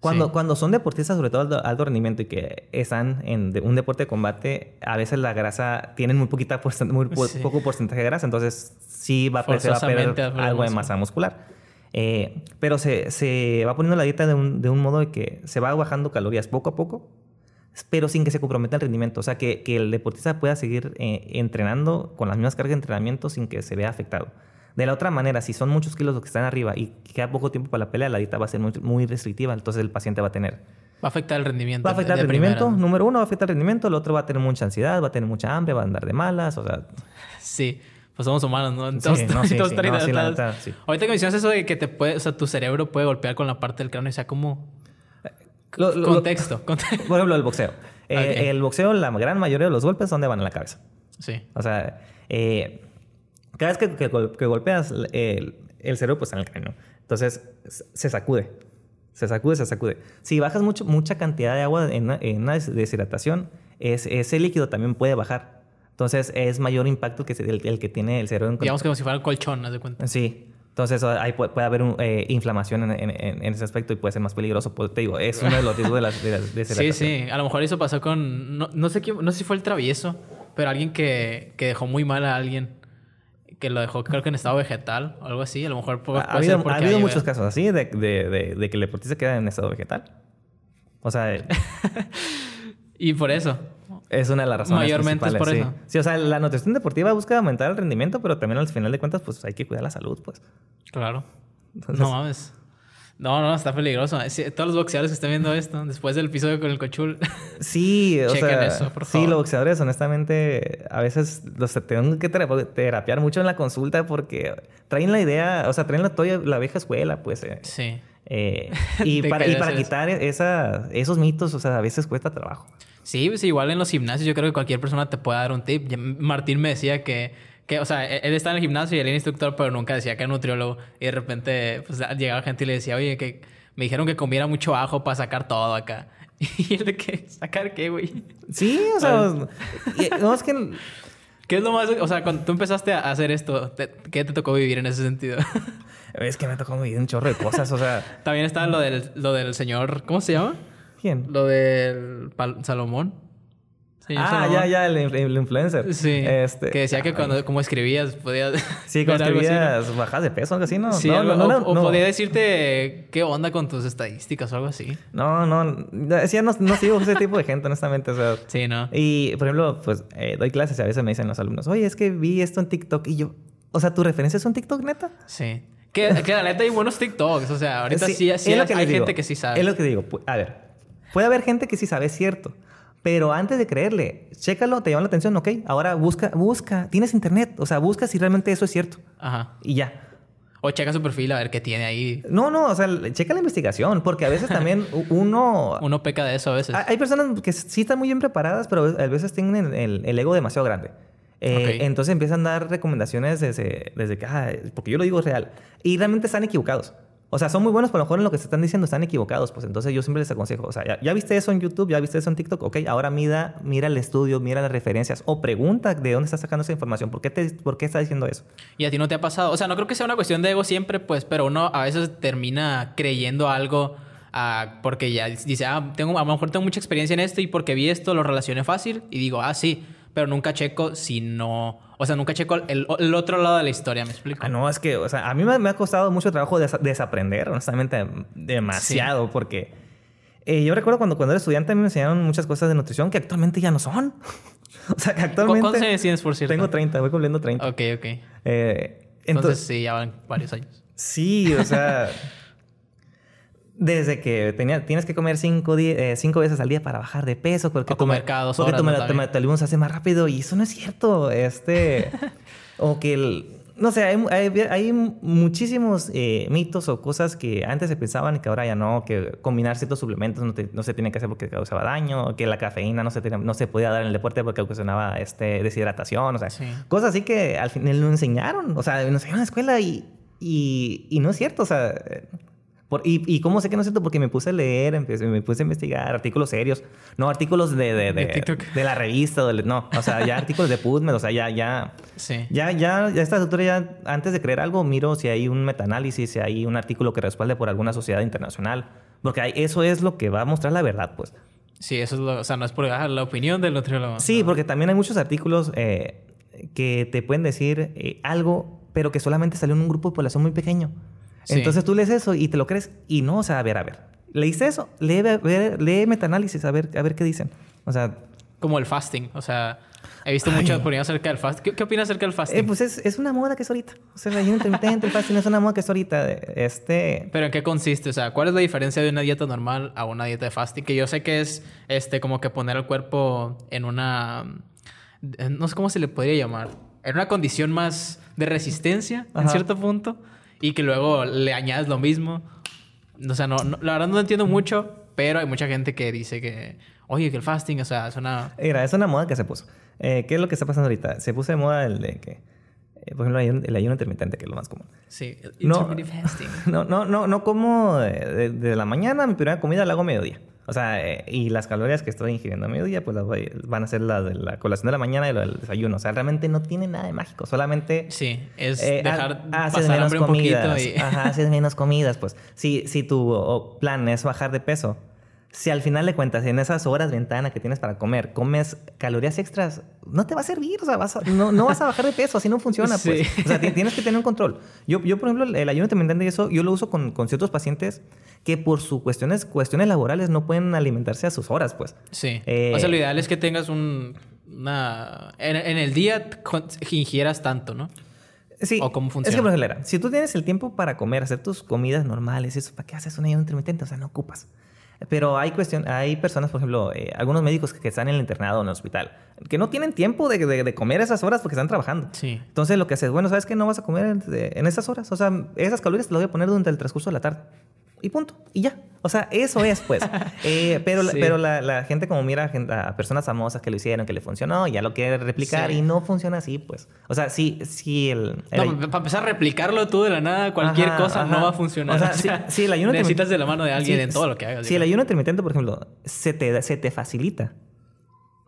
Cuando, Sí. cuando son deportistas, sobre todo alto, alto rendimiento y que están en de- un deporte de combate, a veces la grasa tienen muy poquita porcent- muy po- Sí. poco porcentaje de grasa, entonces sí va, a perder va a perder algo de masa muscular. Eh, pero se, se va poniendo la dieta de un, de un modo de que se va bajando calorías poco a poco, pero sin que se comprometa el rendimiento. O sea, que, que el deportista pueda seguir eh, entrenando con las mismas cargas de entrenamiento sin que se vea afectado. De la otra manera, si son muchos kilos los que están arriba y queda poco tiempo para la pelea, la dieta va a ser muy, muy restrictiva, entonces el paciente va a tener. Va a afectar el rendimiento. Va a afectar el rendimiento, primera, número uno, va a afectar el rendimiento, el otro va a tener mucha ansiedad, va a tener mucha hambre, va a andar de malas, o sea, Sí, pues somos humanos, ¿no? Entonces. Ahorita que mencionas eso de que te puede, o sea, tu cerebro puede golpear con la parte del cráneo, o sea, como Lo- lo- contexto, [laughs] conte- por ejemplo, el boxeo. Eh, Ok. El boxeo, la gran mayoría de los golpes, ¿dónde van a la cabeza? Sí. O sea, eh, cada vez que, que gol- que golpeas, el, el cerebro pues en el cráneo. Entonces, se sacude. Se sacude, se sacude. Si bajas mucho, mucha cantidad de agua en una, en una deshidratación, es- ese líquido también puede bajar. Entonces, es mayor impacto que el, el que tiene el cerebro en Digamos como si fuera un colchón, haz de cuenta. Sí. Entonces ahí puede, puede haber un, eh, inflamación en, en- en- ese aspecto y puede ser más peligroso. Pues, te digo, es uno de los riesgos de la, de la Sí, sí. A lo mejor eso pasó con... No, no sé quién... No sé si fue el travieso, pero alguien que, que dejó muy mal a alguien. Que lo dejó, creo que en estado vegetal o algo así. A lo mejor puede, Ha, puede ser habido, porque ha habido muchos casos así de, de- de- de que el deportista queda en estado vegetal. O sea, [laughs] Y por eso. es una de las razones Mayormente es principales, por sí. eso. Sí, o sea, la nutrición deportiva busca aumentar el rendimiento, pero también al final de cuentas, pues hay que cuidar la salud, pues. Claro. Entonces- No mames. No, no, está peligroso. Sí, todos los boxeadores que están viendo esto, después del episodio con el cochul, [laughs] Sí, o Chequen sea, eso, por sí, favor. los boxeadores, honestamente, a veces los tengo que tera- terapiar mucho en la consulta porque traen la idea, o sea, traen la, toda la vieja escuela, pues. eh. sí. Eh, [laughs] y, para, y quitar esa, esos mitos, o sea, a veces cuesta trabajo. Sí, pues igual en los gimnasios yo creo que cualquier persona te puede dar un tip. Martín me decía que, que, o sea, él está en el gimnasio y él era instructor, pero nunca decía que era nutriólogo. Y de repente, pues llegaba gente y le decía, oye, que me dijeron que comiera mucho ajo para sacar todo acá. [laughs] Y él de que, ¿sacar qué, güey? Sí, o sea, y- no es que ¿Qué es lo más...? O sea, cuando tú empezaste a hacer esto, te- ¿qué te tocó vivir en ese sentido? [laughs] es que me tocó vivir un chorro de cosas, o sea, También estaba lo del, lo del señor... ¿Cómo se llama? ¿quién? Lo del Salomón. Ah, ya, ya, el, el influencer. Sí. Este, que decía que ay, cuando como escribías podías... [laughs] Sí, cuando escribías bajas de peso, algo así, ¿no? Sí, no, algo- no, no, o, o podía decirte qué onda con tus estadísticas o algo así. No, no, decía, no, no sigo ese tipo de gente, honestamente, o sea. [laughs] Sí, ¿no? Y, por ejemplo, pues eh, doy clases y a veces me dicen los alumnos, oye, es que vi esto en TikTok y yo, o sea, ¿tu referencia es un TikTok neta? Sí. Que, que la neta hay buenos TikToks. O sea, ahorita sí, sí, es que hay digo. gente que sí sabe. Es lo que digo. A ver, puede haber gente que sí sabe, es cierto. Pero antes de creerle, chécalo, te llama la atención, ok. Ahora busca, busca, tienes internet, o sea, busca si realmente eso es cierto. Ajá. Y ya. O checa su perfil a ver qué tiene ahí. No, no, o sea, checa la investigación, porque a veces también uno... [laughs] Uno peca de eso a veces. Hay personas que sí están muy bien preparadas, pero a veces tienen el, el ego demasiado grande. Eh. Entonces empiezan a dar recomendaciones desde, desde que, ah, porque yo lo digo real. Y realmente están equivocados. O sea, son muy buenos, pero a lo mejor en lo que se están diciendo están equivocados. Pues entonces yo siempre les aconsejo, o sea, ya, viste eso en YouTube, ya viste eso en TikTok, ok, ahora mira, mira el estudio, mira las referencias o pregunta de dónde está sacando esa información, ¿por qué, te, por qué está diciendo eso? Y a ti no te ha pasado, o sea, no creo que sea una cuestión de ego siempre, pues, pero uno a veces termina creyendo algo ah, porque ya dice, ah, tengo, a lo mejor tengo mucha experiencia en esto y porque vi esto lo relacioné fácil y digo, ah, sí, pero nunca checo si no, o sea, nunca checo el, el otro lado de la historia, ¿me explico? Ah, no, es que, o sea, a mí me, me ha costado mucho trabajo des- desaprender, honestamente, demasiado, porque eh, yo recuerdo cuando, cuando era estudiante a mí me enseñaron muchas cosas de nutrición que actualmente ya no son. [laughs] o sea, que actualmente... ¿Cuántos tienes, por cierto? Tengo 30, voy cumpliendo 30. Ok, ok. Eh, Entonces, entonces, sí, ya van varios años. sí, o sea... [laughs] Desde que tenía, tienes que comer cinco, eh, cinco veces al día para bajar de peso. Porque O comer tu- cada dos porque horas, tu ¿no? meta- También. metabolismo se hace más rápido y eso no es cierto. Este... [laughs] o que el... No sé, hay, hay, hay muchísimos eh, mitos o cosas que antes se pensaban y que ahora ya no, que combinar ciertos suplementos no, te- no se tiene que hacer porque causaba daño, que la cafeína no se, tenía- no se podía dar en el deporte porque ocasionaba este, deshidratación, o sea, Sí. cosas así que al final nos enseñaron, o sea, nos enseñaron en la escuela y, y, y no es cierto, o sea, por- y, y cómo sé que no es cierto? Porque me puse a leer, empecé- me puse a investigar artículos serios, no artículos de, de, de, De de la revista, o del- no, o sea, ya [laughs] artículos de PubMed, o sea, ya, ya, Sí. ya, ya, ya a esta altura ya, antes de creer algo, miro si hay un metaanálisis, si hay un artículo que respalde por alguna sociedad internacional. Porque hay- eso es lo que va a mostrar la verdad, pues. Sí, eso es lo, o sea, no es por ah, la opinión del nutriólogo. Sí, No. porque también hay muchos artículos eh, que te pueden decir eh, algo, pero que solamente salió en un grupo de población muy pequeño. Sí. Entonces tú lees eso y te lo crees y no, o sea, a ver, a ver. ¿Leíste eso? Lee, ver, lee metaanálisis, a ver, a ver qué dicen. O sea, Como el fasting, o sea, he visto mucha opinión acerca del fasting. ¿Qué, qué opinas acerca del fasting? eh, pues es, es una moda que es ahorita. O sea, ayuno intermitente, el fasting es una moda que es ahorita. Este, Pero ¿en qué consiste? O sea, ¿cuál es la diferencia de una dieta normal a una dieta de fasting? Que yo sé que es este como que poner el cuerpo en una no sé cómo se le podría llamar, en una condición más de resistencia en Ajá. cierto punto y que luego le añades lo mismo. O sea, no, no- la verdad no entiendo mucho, pero hay mucha gente que dice que, oye, que el fasting, o sea, es una... Mira, es una moda que se puso. Eh, ¿Qué es lo que está pasando ahorita? Se puso de moda el de que, eh, por ejemplo, el ayuno, el ayuno intermitente, que es lo más común. Sí, el No. intermittent fasting. [laughs] No, no, no, no como de, de- de la mañana, mi primera comida la hago a mediodía. O sea, eh, y las calorías que estoy ingiriendo a mediodía, pues las voy- van a ser las de la colación de la mañana y lo del desayuno. O sea, realmente no tiene nada de mágico. Solamente Sí, es eh, dejar ha- haces pasar menos hambre un comidas. poquito y... [laughs] Ajá, haces menos comidas. Pues si, si tu plan es bajar de peso, si al final de cuentas, en esas horas ventana que tienes para comer, comes calorías extras, no te va a servir. O sea, vas a- no, no vas a bajar de peso. Así no funciona. Pues. O sea, ti- tienes que tener un control. Yo, yo por ejemplo, el, ayuno intermitente y eso, yo lo uso con, con ciertos pacientes que por sus cuestiones, cuestiones laborales no pueden alimentarse a sus horas, pues. Sí. Eh, o sea, lo ideal es que tengas un... Una... En, en el día ingieras tanto, ¿no? Sí, ¿O cómo Es funciona? que, por ejemplo, si tú tienes el tiempo para comer, hacer tus comidas normales, eso, ¿para qué haces un ayuno intermitente? O sea, no ocupas. Pero hay cuestión, hay personas, por ejemplo, eh, algunos médicos que, que están en el internado o en el hospital, que no tienen tiempo de, de- de comer esas horas porque están trabajando. Sí. Entonces, lo que haces, bueno, ¿sabes qué? No vas a comer en, en esas horas. O sea, esas calorías te las voy a poner durante el transcurso de la tarde. Y punto. Y ya. O sea, eso es, pues. [laughs] Eh, pero la- Sí. pero la, la gente como mira a, personas famosas que lo hicieron, que le funcionó, ya lo quiere replicar Sí. y no funciona así, pues. O sea, sí, sí el... el- No, para empezar a replicarlo tú de la nada, cualquier Ajá, cosa no ajá. va a funcionar. O sea, [laughs] sí- sí, el ayuno necesitas de la mano de alguien en todo lo que hagas. Si el ayuno intermitente, por ejemplo, se te, se te facilita.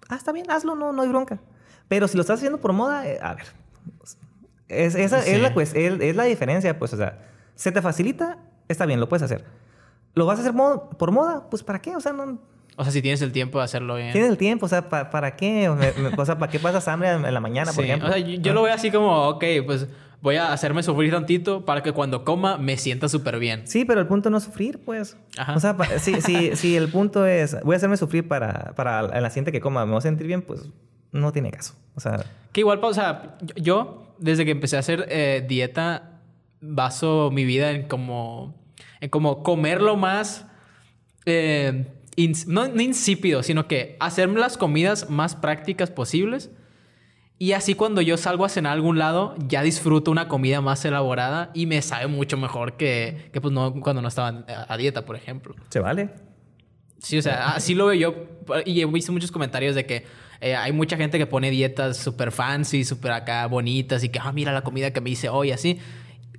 Ah, está bien, hazlo, no, no hay bronca. Pero si lo estás haciendo por moda, eh, a ver. Es, esa es, la, cues- es, es la diferencia, pues, o sea, se te facilita, está bien, lo puedes hacer. ¿Lo vas a hacer por moda? Pues, ¿para qué? O sea, no, O sea, si tienes el tiempo de hacerlo bien. tienes el tiempo, o sea, ¿pa- ¿para qué? O, me- me- o sea, ¿para qué pasas hambre en la mañana, por Sí, ejemplo? O sea, yo, yo lo veo así como, ok, pues voy a hacerme sufrir tantito para que cuando coma me sienta súper bien. Sí, pero el punto no es sufrir, pues. Ajá. O sea, si, si, si el punto es, voy a hacerme sufrir para, para la siguiente que coma, me voy a sentir bien, pues no tiene caso. O sea, Que igual, o sea, yo, desde que empecé a hacer eh, dieta, baso mi vida en como, como comerlo más, eh, no, no insípido, sino que hacerme las comidas más prácticas posibles. Y así cuando yo salgo a cenar a algún lado, ya disfruto una comida más elaborada y me sabe mucho mejor que, que pues no, cuando no estaba a, a dieta, por ejemplo. se vale. Sí, o sea, así lo veo yo. Y he visto muchos comentarios de que eh, hay mucha gente que pone dietas súper fancy, súper acá bonitas y que, ah, mira la comida que me hice hoy, así.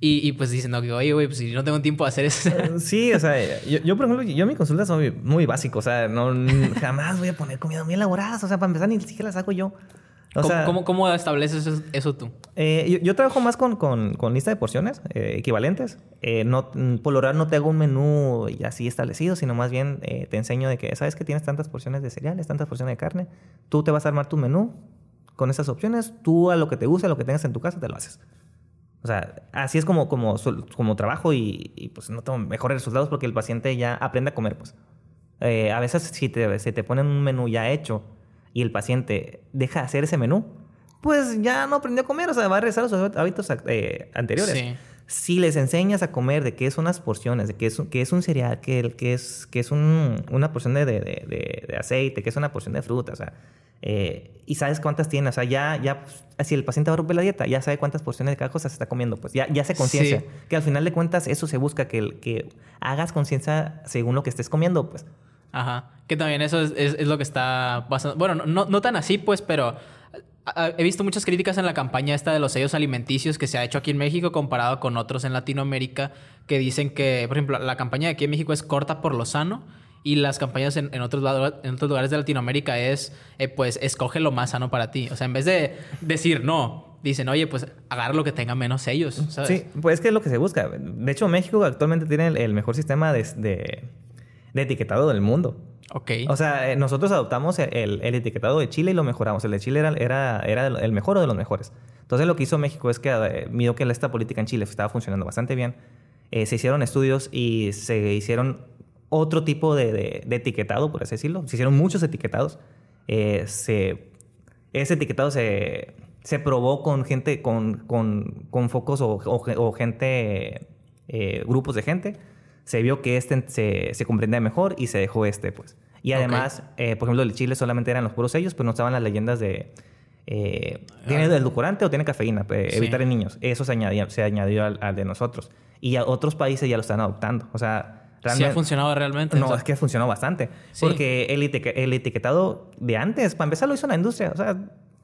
Y, pues dicen, no, oye, güey, pues si no tengo tiempo de hacer eso. Eh, [laughs] sí, o sea, yo, por ejemplo, yo mi consulta soy muy básico. O sea, no, [laughs] jamás voy a poner comida muy elaborada. O sea, para empezar, ni siquiera las hago yo. ¿Cómo, estableces eso, tú? Eh, yo, trabajo más con, con, lista de porciones eh, equivalentes. Eh, no, por lo general no te hago un menú así establecido, sino más bien te enseño de que sabes que tienes tantas porciones de cereales, tantas porciones de carne. Tú te vas a armar tu menú con esas opciones. Tú a lo que te guste, a lo que tengas en tu casa, te lo haces. O sea, así es como, como, como trabajo y, pues no tengo mejores resultados porque el paciente ya aprende a comer, pues. a veces si te, se te ponen un menú ya hecho y el paciente deja de hacer ese menú, pues ya no aprendió a comer, o sea, va a regresar a sus hábitos eh, anteriores. Si les enseñas a comer de qué son unas porciones, de qué es, qué es un cereal, qué, qué es, qué es un, una porción de, de, de, aceite, qué es una porción de fruta, o sea, eh, y sabes cuántas tiene, o sea, ya, ya, pues, si el paciente va a romper la dieta, ya sabe cuántas porciones de cada cosa se está comiendo, pues ya, ya se conciencia. Que al final de cuentas eso se busca, que, que hagas conciencia según lo que estés comiendo, pues. Ajá. Que también eso es, es, lo que está pasando. Bueno, no, no tan así, pues, pero he visto muchas críticas en la campaña esta de los sellos alimenticios que se ha hecho aquí en México comparado con otros en Latinoamérica que dicen que, por ejemplo, la campaña de aquí en México es corta por lo sano y las campañas en, otros, en otros lugares de Latinoamérica es, eh, pues, escoge lo más sano para ti. O sea, en vez de decir no, dicen, oye, pues, agarra lo que tenga menos sellos, ¿sabes? Sí, pues es que es lo que se busca. De hecho, México actualmente tiene el, mejor sistema de de etiquetado del mundo. Ok. O sea, eh, nosotros adoptamos el, etiquetado de Chile y lo mejoramos. El de Chile era, era, el mejor o de los mejores. Entonces lo que hizo México es que eh, que esta política en Chile estaba funcionando bastante bien. Eh, se hicieron estudios y se hicieron otro tipo de, etiquetado, por así decirlo. Se hicieron muchos etiquetados. ese etiquetado se, se probó con gente, con, con, con focos o, o gente, grupos de gente se vio que este se, se comprendía mejor y se dejó este, pues. Y además, eh, por ejemplo, el chile solamente eran los puros sellos, pero no estaban las leyendas de... Eh, ¿Tiene ah. edulcorante o tiene cafeína? Pues, evitar en niños. Eso se, añadió, se añadió al, de nosotros. Y a otros países ya lo están adoptando. O sea, realmente... ¿Sí ha funcionado realmente? No, es que ha funcionado bastante. Porque el, el, etiquetado de antes, para empezar, lo hizo la industria. O sea,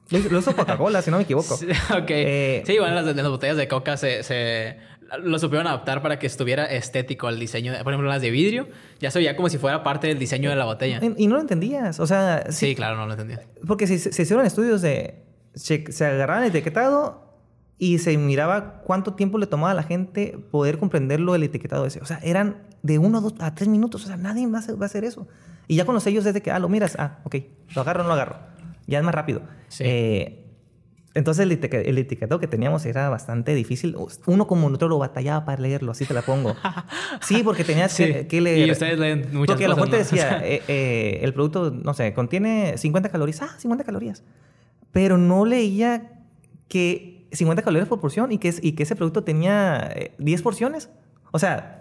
lo hizo Coca-Cola, [laughs] si no me equivoco. Sí, ok. Eh, sí, bueno, las, las, botellas de Coca se, se lo supieron adaptar para que estuviera estético al diseño. por ejemplo, las de vidrio, ya se veía como si fuera parte del diseño de la botella. Y, no lo entendías, o sea... Sí, claro, no lo entendía. Porque se, se hicieron estudios de... Se, agarraban el etiquetado y se miraba cuánto tiempo le tomaba a la gente poder comprenderlo el etiquetado ese. O sea, eran de uno a dos a tres minutos. O sea, nadie más va a hacer eso. Y ya con los sellos desde que, ah, lo miras, ah, ok, lo agarro o no lo agarro. Ya es más rápido. Sí. Eh, entonces el, etiquetado que teníamos era bastante difícil. Uno como otro lo batallaba para leerlo, así te la pongo. [laughs] Sí, porque tenías que, leer. Y ustedes leen muchas Porque a lo mejor te decía, [laughs] eh, eh, el producto, no sé, contiene 50 calorías. Ah, 50 calorías. Pero no leía que 50 calorías por porción y que, y que ese producto tenía 10 eh, porciones. O sea,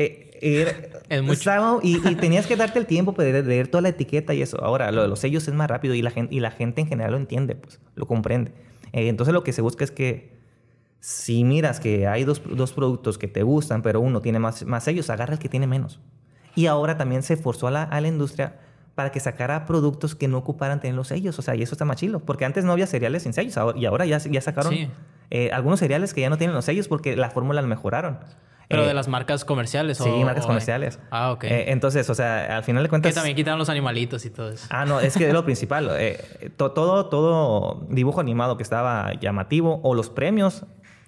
eh, [laughs] y, tenías que darte el tiempo para leer toda la etiqueta y eso. Ahora, lo de los sellos es más rápido y la gente, y la gente en general lo entiende, pues, lo comprende. Eh, entonces, lo que se busca es que si miras que hay dos, dos, productos que te gustan, pero uno tiene más, más sellos, agarra el que tiene menos. Y ahora también se forzó a la, a la industria para que sacara productos que no ocuparan tener los sellos. O sea, y eso está más chilo. Porque antes no había cereales sin sellos y ahora ya, ya sacaron eh, algunos cereales que ya no tienen los sellos porque la fórmula la mejoraron. ¿Pero de eh, las marcas comerciales? Sí, marcas comerciales. Ah, ok. Eh, entonces, o sea, al final de cuentas... Que también quitaron los animalitos y todo eso. Ah, no, es que es lo [laughs] principal. Eh, todo, todo dibujo animado que estaba llamativo o los premios,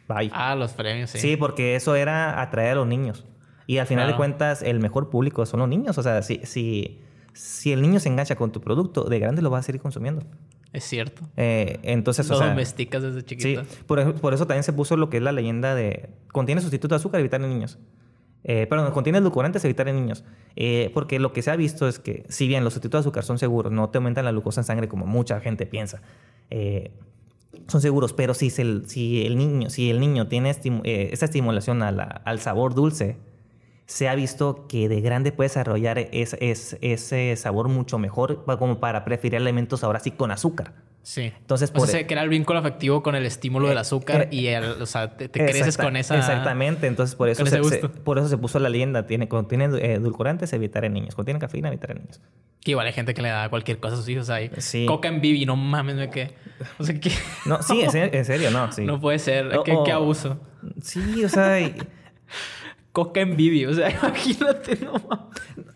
bye. Ah, los premios, sí. Sí, porque eso era atraer a los niños. Y al final de cuentas, el mejor público son los niños. O sea, si, si, si el niño se engancha con tu producto, de grande lo va a seguir consumiendo. Es cierto. Eh, entonces, lo domesticas desde chiquito. Sí, por, por, eso también se puso lo que es la leyenda de contiene sustituto de azúcar, evitar en niños. Eh, perdón, contiene edulcorantes, evitar en niños. Eh, porque lo que se ha visto es que, si bien los sustitutos de azúcar son seguros, no te aumentan la glucosa en sangre como mucha gente piensa. Eh, son seguros, pero si, el, si el niño, si el niño tiene esa estimulación al sabor dulce, se ha visto que de grande puede desarrollar ese sabor mucho mejor como para preferir alimentos ahora sí con azúcar. Sí. Entonces, o por sea, e- se crea el vínculo afectivo con el estímulo del Eh, azúcar eh, y el, o sea, te, te creces con esa... Exactamente, entonces por eso, se, por eso se puso la leyenda. Tiene, cuando tiene eh, edulcorantes, evitar en niños. Cuando tiene cafeína, evitar en niños. Que igual hay gente que le da cualquier cosa a sus hijos ahí. Sí. Coca en Bibi, no mames, ¿de qué? O sea, ¿qué? No, sí, en serio, no, sí. [laughs] No puede ser. ¿Qué, qué abuso? Sí, o sea, Coca en Bibi, o sea, [laughs] imagínate, no mames.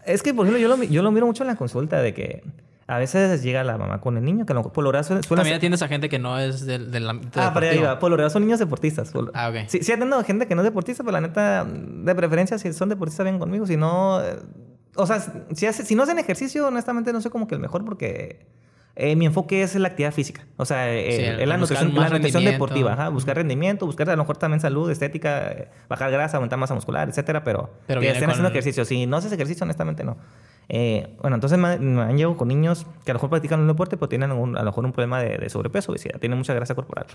es que, por ejemplo, yo lo, mi- yo lo miro mucho en la consulta de que a veces llega la mamá con el niño, que a lo mejor por lo general suele, También atiendes a gente que no es del, del ámbito Ah. Por lo general son niños deportistas. Por- Ah, ok. Sí, sí atiendo a gente que no es deportista, pero la neta, de preferencia, si son deportistas, ven conmigo. Si no... eh, O sea, si, hace- si no hacen ejercicio, honestamente, no soy como que el mejor porque... eh, mi enfoque es la actividad física. O sea, eh, Sí, es el la nutrición, la nutrición deportiva. ajá, buscar rendimiento, buscar a lo mejor también salud, estética, eh, bajar grasa, aumentar masa muscular, etcétera. Pero, Pero que estén con- haciendo ejercicio. Si no haces ejercicio, honestamente, no. Eh, bueno, entonces me, han llegado con niños que a lo mejor practican un deporte, pero tienen un- a lo mejor un problema de, de sobrepeso, obesidad, tienen mucha grasa corporal.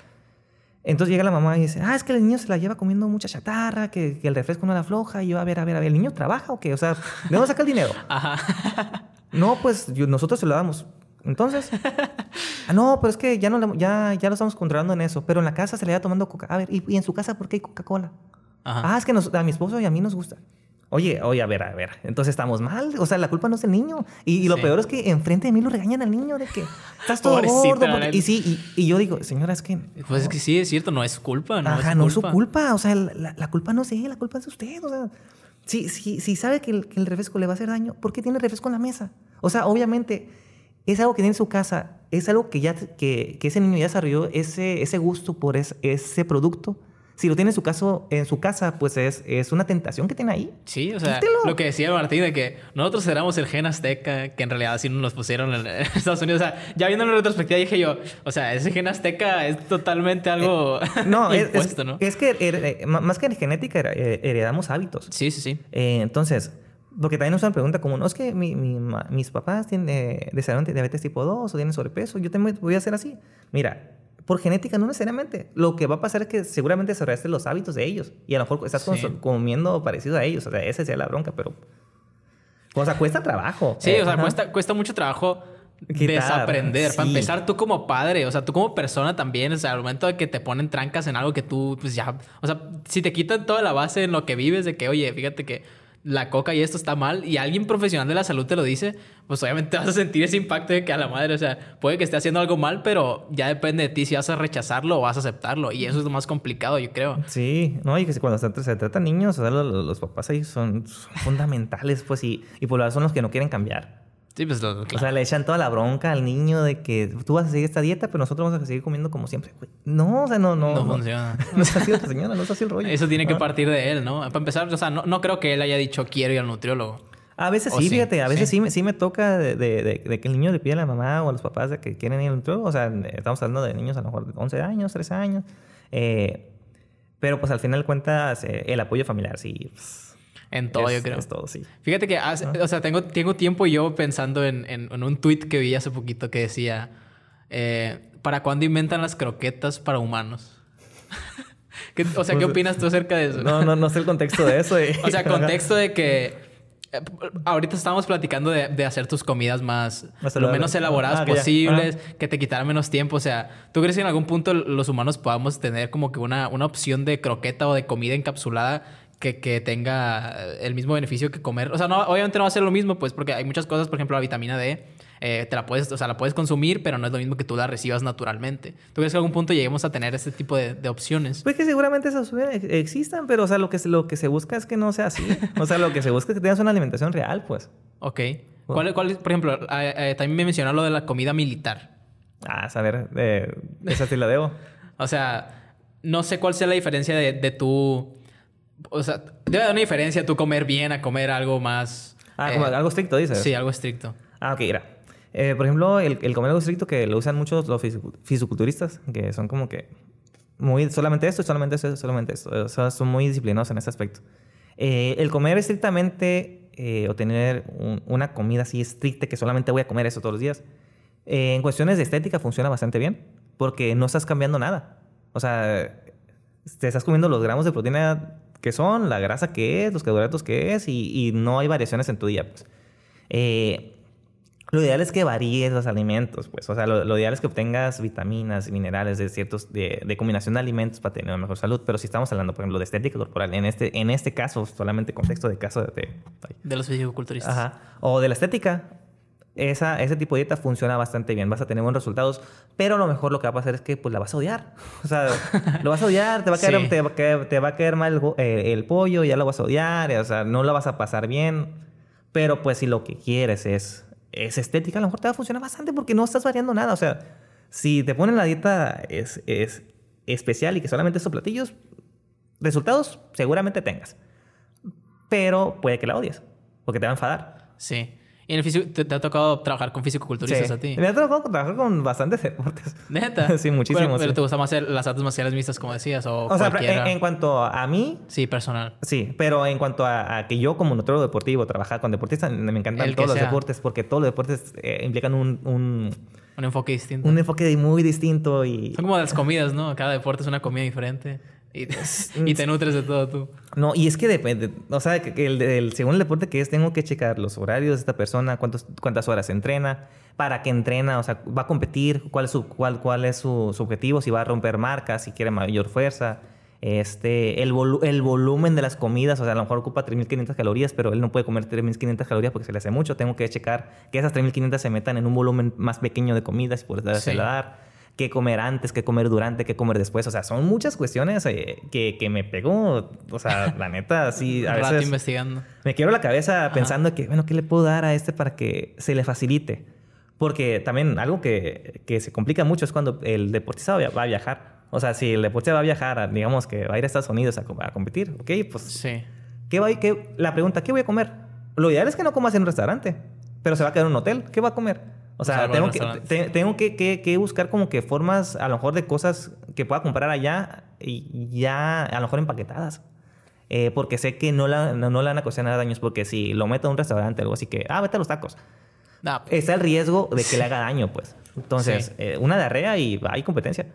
Entonces llega la mamá y dice, ah, es que el niño se la lleva comiendo mucha chatarra, que, que el refresco no la afloja. Y yo, a ver, a ver, a ver, ¿el niño trabaja o qué? O sea, ¿de dónde saca el dinero? [laughs] Ajá. No, pues yo- nosotros se lo damos. Entonces, [laughs] ah, no, pero es que ya, no le- ya, ya lo estamos controlando en eso. Pero en la casa se le va tomando coca. A ver, ¿y, y en su casa por qué hay Coca-Cola? Ah, es que nos- a mi esposo y a mí nos gusta. Oye, oye, a ver, a ver. Entonces estamos mal. O sea, la culpa no es del niño. Y, y lo Sí. peor es que enfrente de mí lo regañan al niño de que estás todo gordo. la porque-". neta. Y sí, y, y yo digo, señora, es que Pues es que sí, es cierto, no es culpa, no Ajá, es no culpa. es su culpa. O sea, la, la culpa no es de él, la culpa es de usted. O sea, si, si, si sabe que el, que el refresco le va a hacer daño, ¿por qué tiene refresco en la mesa? O sea, obviamente, es algo que tiene en su casa, es algo que ya que, que ese niño ya desarrolló ese, ese gusto por es- ese producto. Si lo tiene en su, caso, en su casa, pues es, es una tentación que tiene ahí. Sí, o sea, Quítelo. lo que decía Martín de que nosotros éramos el gen azteca, que en realidad así nos pusieron en, [laughs] en Estados Unidos. O sea, ya viendo en retrospectiva dije yo, o sea, ese gen azteca es totalmente algo No, [laughs] es, impuesto, es, ¿no? es que eh, ma- más que en genética, her- eh, heredamos hábitos. Sí, sí, sí. Eh, entonces, porque también nos una pregunta como, no es que mi- mis papás tienen eh, desarrollaron diabetes tipo 2 o tienen sobrepeso, yo también voy a hacer así. Mira, por genética no necesariamente. Lo que va a pasar es que seguramente desarrollaste los hábitos de ellos y a lo mejor estás Sí. comiendo parecido a ellos. O sea, esa sería la bronca, pero... O sea, cuesta trabajo. Sí, Eh, o sea, ajá. cuesta, cuesta mucho trabajo Quitar, desaprender. Para empezar, tú como padre, o sea, tú como persona también, o sea, al momento de que te ponen trancas en algo que tú, pues ya, o sea, si te quitan toda la base en lo que vives, de que, oye, fíjate que la coca y esto está mal, y alguien profesional de la salud te lo dice, pues obviamente [laughs] vas a sentir ese impacto de que a la madre, o sea, puede que esté haciendo algo mal, pero ya depende de ti si vas a rechazarlo o vas a aceptarlo, y eso es lo más complicado, yo creo. Sí, no, y que cuando se, se tratan niños, o sea, los, los papás ahí son, fundamentales, pues, y, y por lo son los que no quieren cambiar. Sí, pues lo, O claro. sea, le echan toda la bronca al niño de que tú vas a seguir esta dieta, pero nosotros vamos a seguir comiendo como siempre. No, o sea, no, no. No funciona. [laughs] No es así, señora, no es así el rollo. Eso tiene que partir de él, ¿no? Para empezar, o sea, no, no creo que él haya dicho quiero ir al nutriólogo. A veces O sí, sí, fíjate, a veces sí. sí, me, sí me toca de, de- de- de que el niño le pide a la mamá o a los papás de que quieren ir al nutriólogo. O sea, estamos hablando de niños a lo mejor de 11 años, 13 años. Eh, pero pues al final cuentas, eh, el apoyo familiar sí. pues, En todo, es, yo creo. Es todo, sí. Fíjate que, hace- o sea, tengo, tengo tiempo yo pensando en, en- en un tweet que vi hace poquito que decía, eh, ¿para cuándo inventan las croquetas para humanos? [laughs] ¿Qué- o sea, ¿qué Pues, opinas tú acerca de eso? No, no, no sé el contexto de eso. [laughs] O sea, [laughs] contexto de que... eh, Ahorita estábamos platicando de, de hacer tus comidas más... Más lo menos elaboradas Ah, que ya. posibles, que te quitaran menos tiempo. O sea, ¿tú crees que en algún punto los humanos podamos tener como que una, una opción de croqueta o de comida encapsulada que, que tenga el mismo beneficio que comer? O sea, no, obviamente no va a ser lo mismo, pues, porque hay muchas cosas, por ejemplo, la vitamina D, eh, te la puedes, o sea, la puedes consumir, pero no es lo mismo que tú la recibas naturalmente. ¿Tú crees que en algún punto lleguemos a tener este tipo de, de opciones? Pues que seguramente esas ex- existan, pero o sea, lo que, se- lo que se busca es que no sea así. O sea, lo que se busca es que tengas una alimentación real, pues. Ok. ¿Cuál, cuál por ejemplo, eh, eh, también me mencionó lo de la comida militar. Ah, a saber, eh, esa sí la debo. [laughs] O sea, no sé cuál sea la diferencia de, de tú... O sea, debe haber una diferencia tú comer bien a comer algo más... Ah, eh, como algo estricto, dices. Sí, algo estricto. Ah, ok, mira. Eh, por ejemplo, el, el comer algo estricto que lo usan muchos los fisicu- fisiculturistas, que son como que muy solamente esto, solamente esto, solamente esto. O sea, son muy disciplinados en ese aspecto. Eh, el comer estrictamente eh, o tener un- una comida así estricta que solamente voy a comer eso todos los días, eh, en cuestiones de estética funciona bastante bien porque no estás cambiando nada. O sea, te estás comiendo los gramos de proteína que son, la grasa que es, los carbohidratos que es y, y no hay variaciones en tu día. Pues. Eh, Lo ideal es que varíes los alimentos, pues. O sea, lo, lo ideal es que obtengas vitaminas, minerales de ciertos, de, de, combinación de alimentos para tener una mejor salud. Pero si estamos hablando, por ejemplo, de estética corporal, en este, en este caso, solamente contexto de caso de... De, de los fisicoculturistas. Ajá. O de la estética, esa, ese tipo de dieta funciona bastante bien, vas a tener buenos resultados, pero a lo mejor lo que va a pasar es que pues la vas a odiar. [laughs] O sea, lo vas a odiar, te va a caer, sí. te, va a caer, te va a caer mal el, eh, el, pollo, ya lo vas a odiar, o sea, no lo vas a pasar bien. Pero pues si lo que quieres es, es estética, a lo mejor te va a funcionar bastante porque no estás variando nada. O sea, si te ponen la dieta es, es especial y que solamente estos platillos, resultados seguramente tengas. Pero puede que la odies, porque te va a enfadar. Sí. ¿Y en el físico, te, te, ha tocado trabajar con fisicoculturistas sí. a ti? Me ha tocado trabajar con bastantes deportes. [laughs] ¿Neta? sí, muchísimos. Pero, te gusta más las artes marciales mixtas, como decías, o, o sea, en, en, cuanto a mí... Sí, personal. Sí, pero en cuanto a, a que yo como nutrólogo deportivo trabajar con deportistas, me encantan todos los deportes porque todos los deportes eh, implican un, un... Un enfoque distinto. Un enfoque muy distinto y... Son como las comidas, ¿no? Cada deporte es una comida diferente. Y, [laughs] [laughs] y, te nutres de todo tú. No, y es que depende. O sea, que el, el, según el deporte que es, tengo que checar los horarios de esta persona, cuántos, cuántas horas entrena, para qué entrena, o sea, va a competir, cuál es su, cuál, cuál es su, su objetivo, si va a romper marcas, si quiere mayor fuerza. Este, el, volu el volumen de las comidas, o sea, a lo mejor ocupa 3.500 calorías, pero él no puede comer 3.500 calorías porque se le hace mucho. Tengo que checar que esas 3.500 se metan en un volumen más pequeño de comidas y por sí. dar qué comer antes, qué comer durante, qué comer después. O sea, son muchas cuestiones eh, que, que, me pegó. O sea, la [laughs] neta, sí, a veces... investigando. Me quiero la cabeza Ajá. pensando que, bueno, ¿qué le puedo dar a este para que se le facilite? Porque también algo que, que se complica mucho es cuando el deportista va a viajar. O sea, si el deportista va a viajar, digamos que va a ir a Estados Unidos a, a competir, ¿ok? Pues... Sí. ¿qué va, qué, la pregunta, ¿qué voy a comer? Lo ideal es que no comas en un restaurante, pero se va a quedar en un hotel. ¿Qué va a comer? O sea, o tengo, que, te, tengo que, que, que, buscar como que formas, a lo mejor, de cosas que pueda comprar allá y ya, a lo mejor, empaquetadas. Eh, porque sé que no, la, no, no le van a ocasionar daños. Porque si lo meto a un restaurante o algo así que, ah, vete a los tacos. No. Está el riesgo de que le haga daño, pues. Entonces, sí. eh, una diarrea y hay competencia.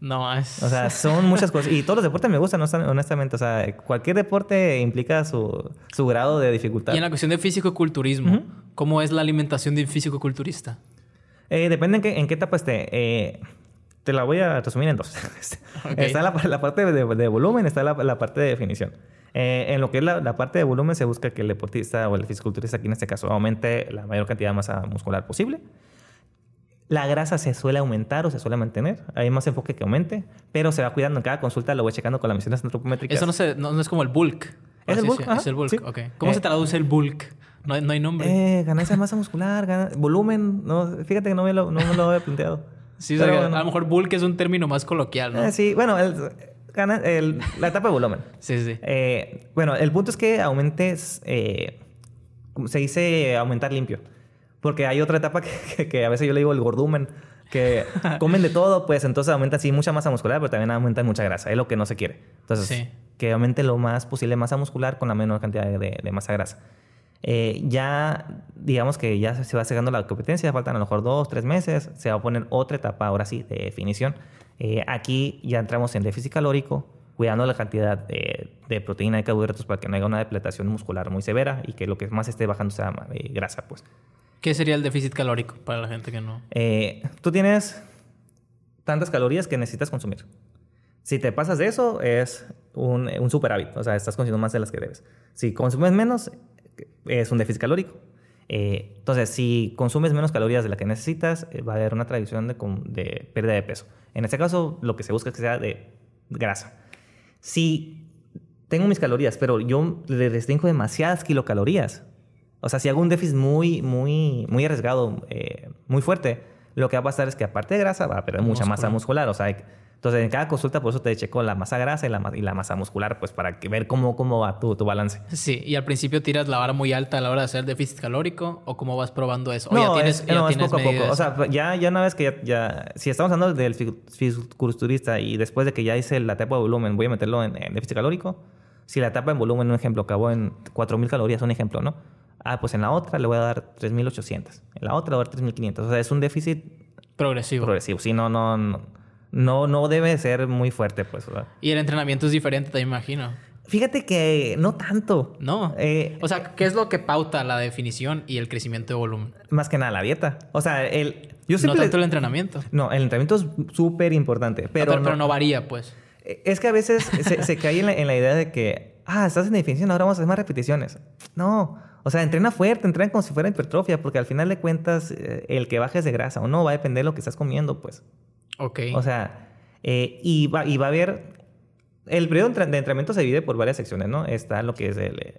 No, es... O sea, son muchas cosas. Y todos los deportes me gustan, honestamente. O sea, cualquier deporte implica su, su grado de dificultad. Y en la cuestión de físico-culturismo, uh -huh. ¿Cómo es la alimentación de un físico-culturista? Eh, depende en qué, en qué etapa esté. Eh, te la voy a resumir en dos. [laughs] Okay. Está la, la parte de, de, volumen, está la, la parte de definición. Eh, en lo que es la, la, parte de volumen, se busca que el deportista o el fisiculturista, aquí en este caso, aumente la mayor cantidad de masa muscular posible. La grasa se suele aumentar o se suele mantener. Hay más enfoque que aumente, pero se va cuidando en cada consulta. Lo voy checando con las misiones antropométricas. Eso no, se, no, no es como el bulk. ¿Es el bulk? Sí, es el bulk. Sí. Okay. ¿Cómo eh, se traduce el bulk? No hay, no hay nombre. Eh, ganancia de masa muscular, gana, volumen. No, fíjate que no me lo, no me lo había planteado. sí, o sea, bueno. a lo mejor bulk es un término más coloquial, ¿no? Eh, sí, bueno, el, gana, el, la etapa de volumen. [laughs] sí, sí. Eh, bueno, el punto es que aumentes. Eh, se dice aumentar limpio. Porque hay otra etapa que, que, que a veces yo le digo el gordumen que [laughs] comen de todo, pues entonces aumenta así mucha masa muscular, pero también aumenta mucha grasa. Es lo que no se quiere. Entonces, sí. que aumente lo más posible masa muscular con la menor cantidad de, de masa grasa. Eh, ya, digamos que ya se va llegando la competencia, faltan a lo mejor dos, tres meses, se va a poner otra etapa, ahora sí, de definición. Eh, aquí ya entramos en déficit calórico, cuidando la cantidad de, de, proteína y carbohidratos para que no haya una depletación muscular muy severa y que lo que más esté bajando sea eh, grasa, pues. ¿Qué sería el déficit calórico para la gente que no? Eh, tú tienes tantas calorías que necesitas consumir. Si te pasas de eso, es un, un superávit. O sea, estás consumiendo más de las que debes. Si consumes menos, es un déficit calórico. Eh, entonces, si consumes menos calorías de las que necesitas, eh, va a haber una tradición de, de, pérdida de peso. En este caso, lo que se busca es que sea de grasa. Si tengo mis calorías, pero yo le restringo demasiadas kilocalorías, o sea, si hago un déficit muy, muy, muy arriesgado, eh, muy fuerte, lo que va a pasar es que aparte de grasa va a perder mucha masa muscular. O sea, entonces en cada consulta por eso te checo la masa grasa y la, y la masa muscular, pues para que, ver cómo, cómo va tu, tu, balance. Sí, y al principio tiras la vara muy alta a la hora de hacer déficit calórico o cómo vas probando eso. O no, ya tienes, es, ya no, tienes es poco a poco. O sea, ya, ya una vez que ya, ya, si estamos hablando del fisiculturista y después de que ya hice la etapa de volumen, voy a meterlo en, en déficit calórico. Si la etapa en volumen, un ejemplo, acabó en 4.000 calorías, un ejemplo, ¿no? Ah, pues en la otra le voy a dar 3.800. En la otra le voy a dar 3.500. O sea, es un déficit... Progresivo. Progresivo. Sí, no, no, no, no, no debe ser muy fuerte, pues. Y el entrenamiento es diferente, te imagino. Fíjate que no tanto. No. Eh, o sea, ¿qué es lo que pauta la definición y el crecimiento de volumen? Más que nada la dieta. O sea, el... Yo siempre no tanto el entrenamiento. No, el entrenamiento es súper importante, ah, pero, pero, no... varía, pues. Es que a veces se, cae en la, en la, idea de que, ah, estás en definición, ahora vamos a hacer más repeticiones. No, o sea, entrena fuerte, entrena como si fuera hipertrofia, porque al final de cuentas, eh, el que bajes de grasa o no va a depender de lo que estás comiendo, pues. Ok. O sea, eh, y, va, y va a haber el periodo de entrenamiento se divide por varias secciones, ¿no? Está lo que es el,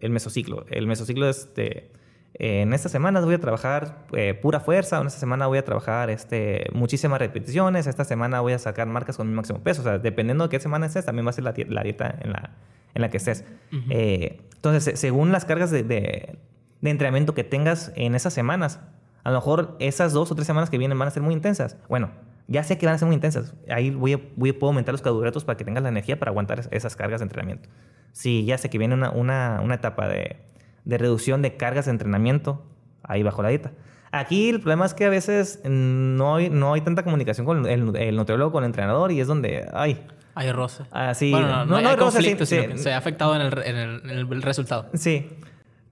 el, mesociclo. El mesociclo es de, en estas semanas voy a trabajar eh, pura fuerza, en esta semana voy a trabajar este, muchísimas repeticiones, esta semana voy a sacar marcas con mi máximo peso. O sea, dependiendo de qué semana estés, también va a ser la, dieta en la, en la que estés. Eh, entonces, según las cargas de, de, de entrenamiento que tengas en esas semanas, a lo mejor esas dos o tres semanas que vienen van a ser muy intensas. Bueno, ya sé que van a ser muy intensas. Ahí voy a, voy, puedo aumentar los carbohidratos para que tengas la energía para aguantar esas cargas de entrenamiento. Si ya sé que viene una, una, una etapa de, de, reducción de cargas de entrenamiento, ahí bajo la dieta. Aquí el problema es que a veces no hay, no hay tanta comunicación con el, el nutriólogo, con el entrenador, y es donde, ay... Hay roce. Ah, sí. Bueno, no, no, hay, conflicto, sino que se ha afectado en el, en el, en el resultado. Sí.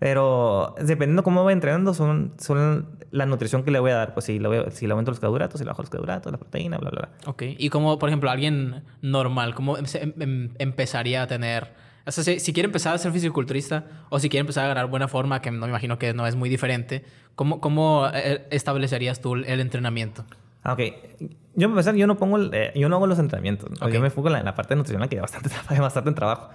Pero dependiendo cómo va entrenando, son, son la nutrición que le voy a dar. Pues si le, si le aumento los carbohidratos, si le bajo los carbohidratos, la proteína, bla, bla, bla. Ok. Y como, por ejemplo, alguien normal, ¿cómo em, em, empezaría a tener... O sea, si, quiere empezar a ser fisiculturista o si quiere empezar a ganar buena forma, que no me imagino que no es muy diferente, ¿cómo, cómo eh, establecerías tú el entrenamiento? Ah, ok. Yo, para empezar, yo no pongo, eh, yo no hago los entrenamientos. Yo me enfoco en la, parte nutricional que ya bastante, [laughs] bastante trabajo.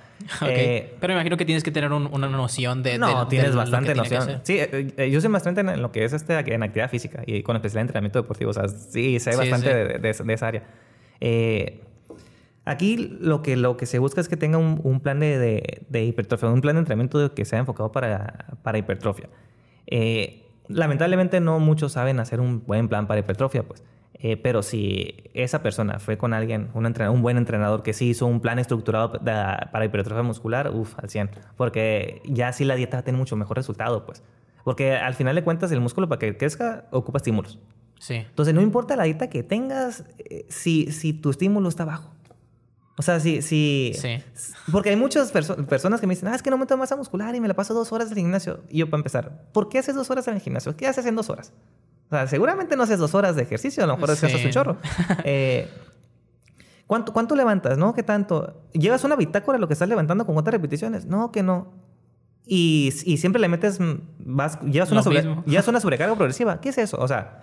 Eh, Pero me imagino que tienes que tener una noción de. No, tienes bastante noción. Sí, eh, yo soy bastante en lo que es este, en actividad física y con especial entrenamiento deportivo. O sea, sí, sé bastante De, esa área. aquí lo que, lo que se busca es que tenga un, plan de, hipertrofia, un plan de entrenamiento que sea enfocado para, para hipertrofia. lamentablemente, no muchos saben hacer un buen plan para hipertrofia, pues. Eh, pero si esa persona fue con alguien, un, un buen entrenador que sí hizo un plan estructurado para hipertrofia muscular, uff, al 100. Porque ya sí la dieta tiene mucho mejor resultado, pues. Porque al final de cuentas, el músculo para que crezca ocupa estímulos. Sí. Entonces, no importa la dieta que tengas, eh, si, si tu estímulo está bajo. O sea, si... si sí. Porque hay muchas personas que me dicen, ah, es que no me masa muscular y me la paso dos horas en el gimnasio. Y yo, para empezar, ¿por qué haces dos horas en el gimnasio? ¿Qué haces en dos horas? O sea, seguramente no haces dos horas de ejercicio, a lo mejor descansas un chorro. [laughs] Eh, ¿cuánto, ¿Cuánto levantas? ¿No? ¿Qué tanto? ¿Llevas una bitácora lo que estás levantando con cuántas repeticiones? No, que no. Y, y, siempre le metes, vas, llevas, una llevas una [laughs] sobrecarga progresiva. ¿Qué es eso? O sea,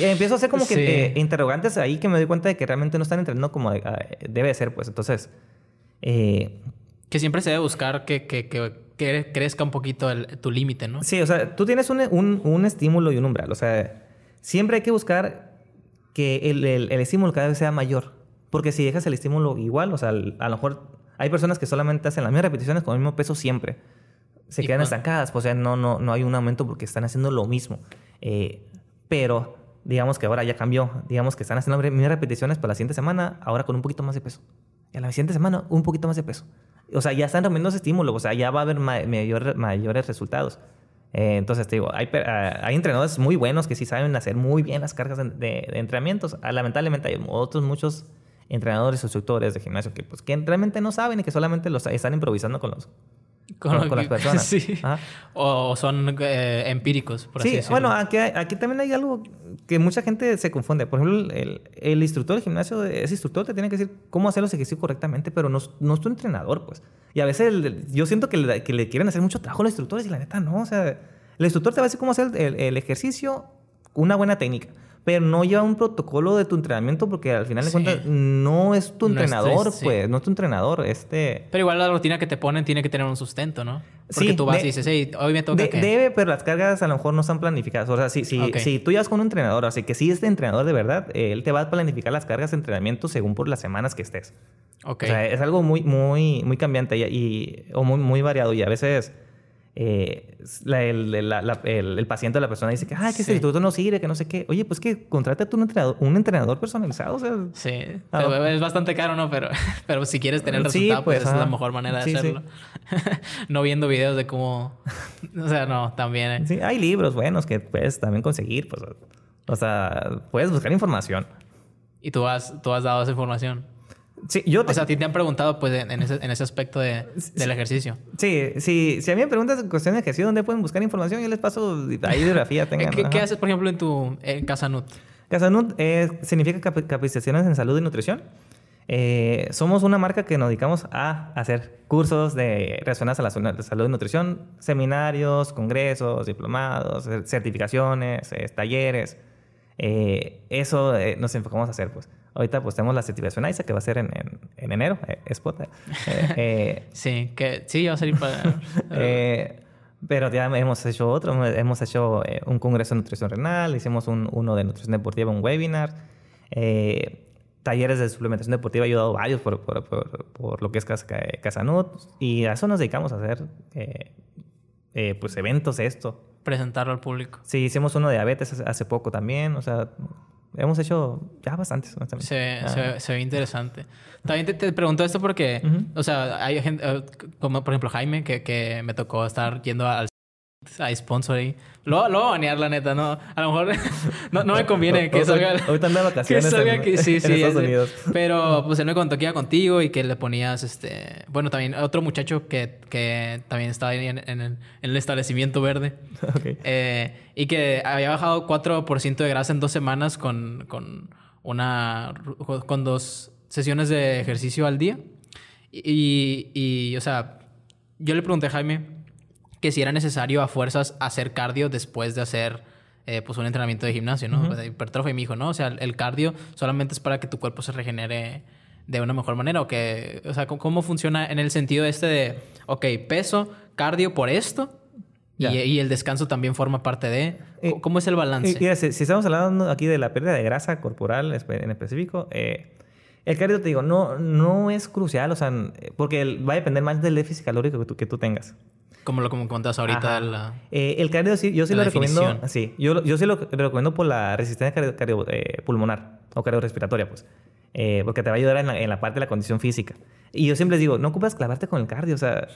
empiezo a hacer como que eh, interrogantes ahí que me doy cuenta de que realmente no están entrenando como eh, debe ser, pues. Entonces, que siempre se debe buscar que, que, que que crezca un poquito tu límite, ¿no? Sí, o sea, tú tienes un, un, estímulo y un umbral. O sea, siempre hay que buscar que el, el, estímulo cada vez sea mayor. Porque si dejas el estímulo igual, o sea, a lo mejor hay personas que solamente hacen las mismas repeticiones con el mismo peso siempre. Se quedan pues estancadas, pues, o sea, no, no, no hay un aumento porque están haciendo lo mismo. Eh, pero digamos que ahora ya cambió. Digamos que están haciendo mismas repeticiones para la siguiente semana, ahora con un poquito más de peso. Y a la siguiente semana, un poquito más de peso. O sea, ya están rompiendo ese estímulo, o sea, ya va a haber mayores resultados. Eh, entonces, te digo, hay, ah, hay, entrenadores muy buenos que sí saben hacer muy bien las cargas de, entrenamientos. Ah, lamentablemente hay otros muchos entrenadores o instructores de gimnasio que, pues, que realmente no saben y que solamente los están improvisando con los, con, las personas. [laughs] Sí. O, son eh, empíricos, por así decirlo. bueno, aquí, aquí también hay algo que mucha gente se confunde. Por ejemplo, el, el instructor del gimnasio, ese instructor te tiene que decir cómo hacer los ejercicios correctamente, pero no, no es tu entrenador, pues. Y a veces yo siento que le, que le, quieren hacer mucho trabajo a los instructores y la neta no. O sea, el instructor te va a decir cómo hacer el, el ejercicio, una buena técnica pero no lleva un protocolo de tu entrenamiento porque al final de cuentas no es tu entrenador, pues, no es tu entrenador. Este... Pero igual la rutina que te ponen tiene que tener un sustento, ¿no? Porque tú vas y dices, hey, hoy me toca. Debe, pero las cargas a lo mejor no están planificadas. O sea, si, si, si tú llevas con un entrenador, así que si es de entrenador de verdad, él te va a planificar las cargas de entrenamiento según por las semanas que estés. O sea, es algo muy, muy, muy cambiante y, o muy, muy variado y a veces eh, el, el, paciente o la persona dice que, ah, que ese instituto no sirve, que no sé qué. Oye, pues que contrata un entrenador, un entrenador personalizado. O sea, sí, es bastante caro, ¿no? Pero, [laughs] pero si quieres tener resultado, pues, pues, es la mejor manera de hacerlo. [laughs] no viendo videos de cómo... o sea, no, también... Eh. Sí, hay libros buenos que puedes también conseguir. Pues, o sea, puedes buscar información. ¿Y tú has, tú has dado esa información? Sí, yo O sea, a ti te han preguntado, pues, en ese, en ese aspecto de, del ejercicio. Sí, sí, si a mí me preguntas en cuestión de ejercicio, ¿dónde pueden buscar información? Yo les paso ahí biografía. [laughs] Tengan, ¿Qué, ¿Qué, ajá. haces, por ejemplo, en tu en Casa Nut? Casanut eh, significa cap- capacitaciones en salud y nutrición. Eh, somos una marca que nos dedicamos a hacer cursos de relacionados a la salud- y nutrición, seminarios, congresos, diplomados, cer- certificaciones, eh, talleres. Eh, eso eh, nos enfocamos a hacer, pues. Ahorita pues tenemos la certificación ISA que va a ser en, en, en enero, eh, spot. [laughs] Sí, que sí, va a salir para... [laughs] pero ya hemos hecho otro, hemos hecho un congreso de nutrición renal, hicimos un, uno de nutrición deportiva, un webinar, talleres de suplementación deportiva, he ayudado varios por, por, por, por lo que es Casa, Casanut, y a eso nos dedicamos a hacer eh, eh, pues eventos esto. Presentarlo al público. Sí, hicimos uno de diabetes hace, poco también, o sea, hemos hecho ya bastantes. honestamente. Se, ve- Ah. se, se ve interesante. También te, te pregunto esto porque, Ujú. o sea, hay gente, eh, como por ejemplo Jaime, que, que me tocó estar yendo al a sponsor ahí. Lo, lo voy a banear, la neta, ¿no? A lo mejor [laughs] no, no me conviene que salga... ahorita anda de que vacaciones salga que- sí, en sí, Estados Unidos. Pero pues él me contó que iba contigo y que le ponías, este... Bueno, también otro muchacho que, que también estaba ahí en, en el, en el establecimiento verde. [laughs] Ok. Eh, y que había bajado 4% de grasa en dos semanas con, con una con dos sesiones de ejercicio al día. Y, y, o sea, yo le pregunté a Jaime que si era necesario a fuerzas hacer cardio después de hacer eh, pues un entrenamiento de gimnasio, ¿no? De hipertrofia y me dijo, no, o sea, el cardio solamente es para que tu cuerpo se regenere de una mejor manera o que, o sea, ¿cómo, funciona en el sentido este de, ok, peso, cardio por esto y, el descanso también forma parte de, Eh, ¿cómo es el balance? Mira, si, si estamos hablando aquí de la pérdida de grasa corporal en específico, eh, el cardio, te digo, no, no es crucial, o sea, porque va a depender más del déficit calórico que tú, que tú tengas. Como lo como contas ahorita. La- Eh, el cardio, sí, yo sí lo recomiendo. Sí, yo, yo sí lo, lo recomiendo por la resistencia cardio, cardio- eh, pulmonar o cardiorrespiratoria, pues. Eh, porque te va a ayudar en la, en la parte de la condición física. Y yo siempre les digo, no ocupas clavarte con el cardio, o sea,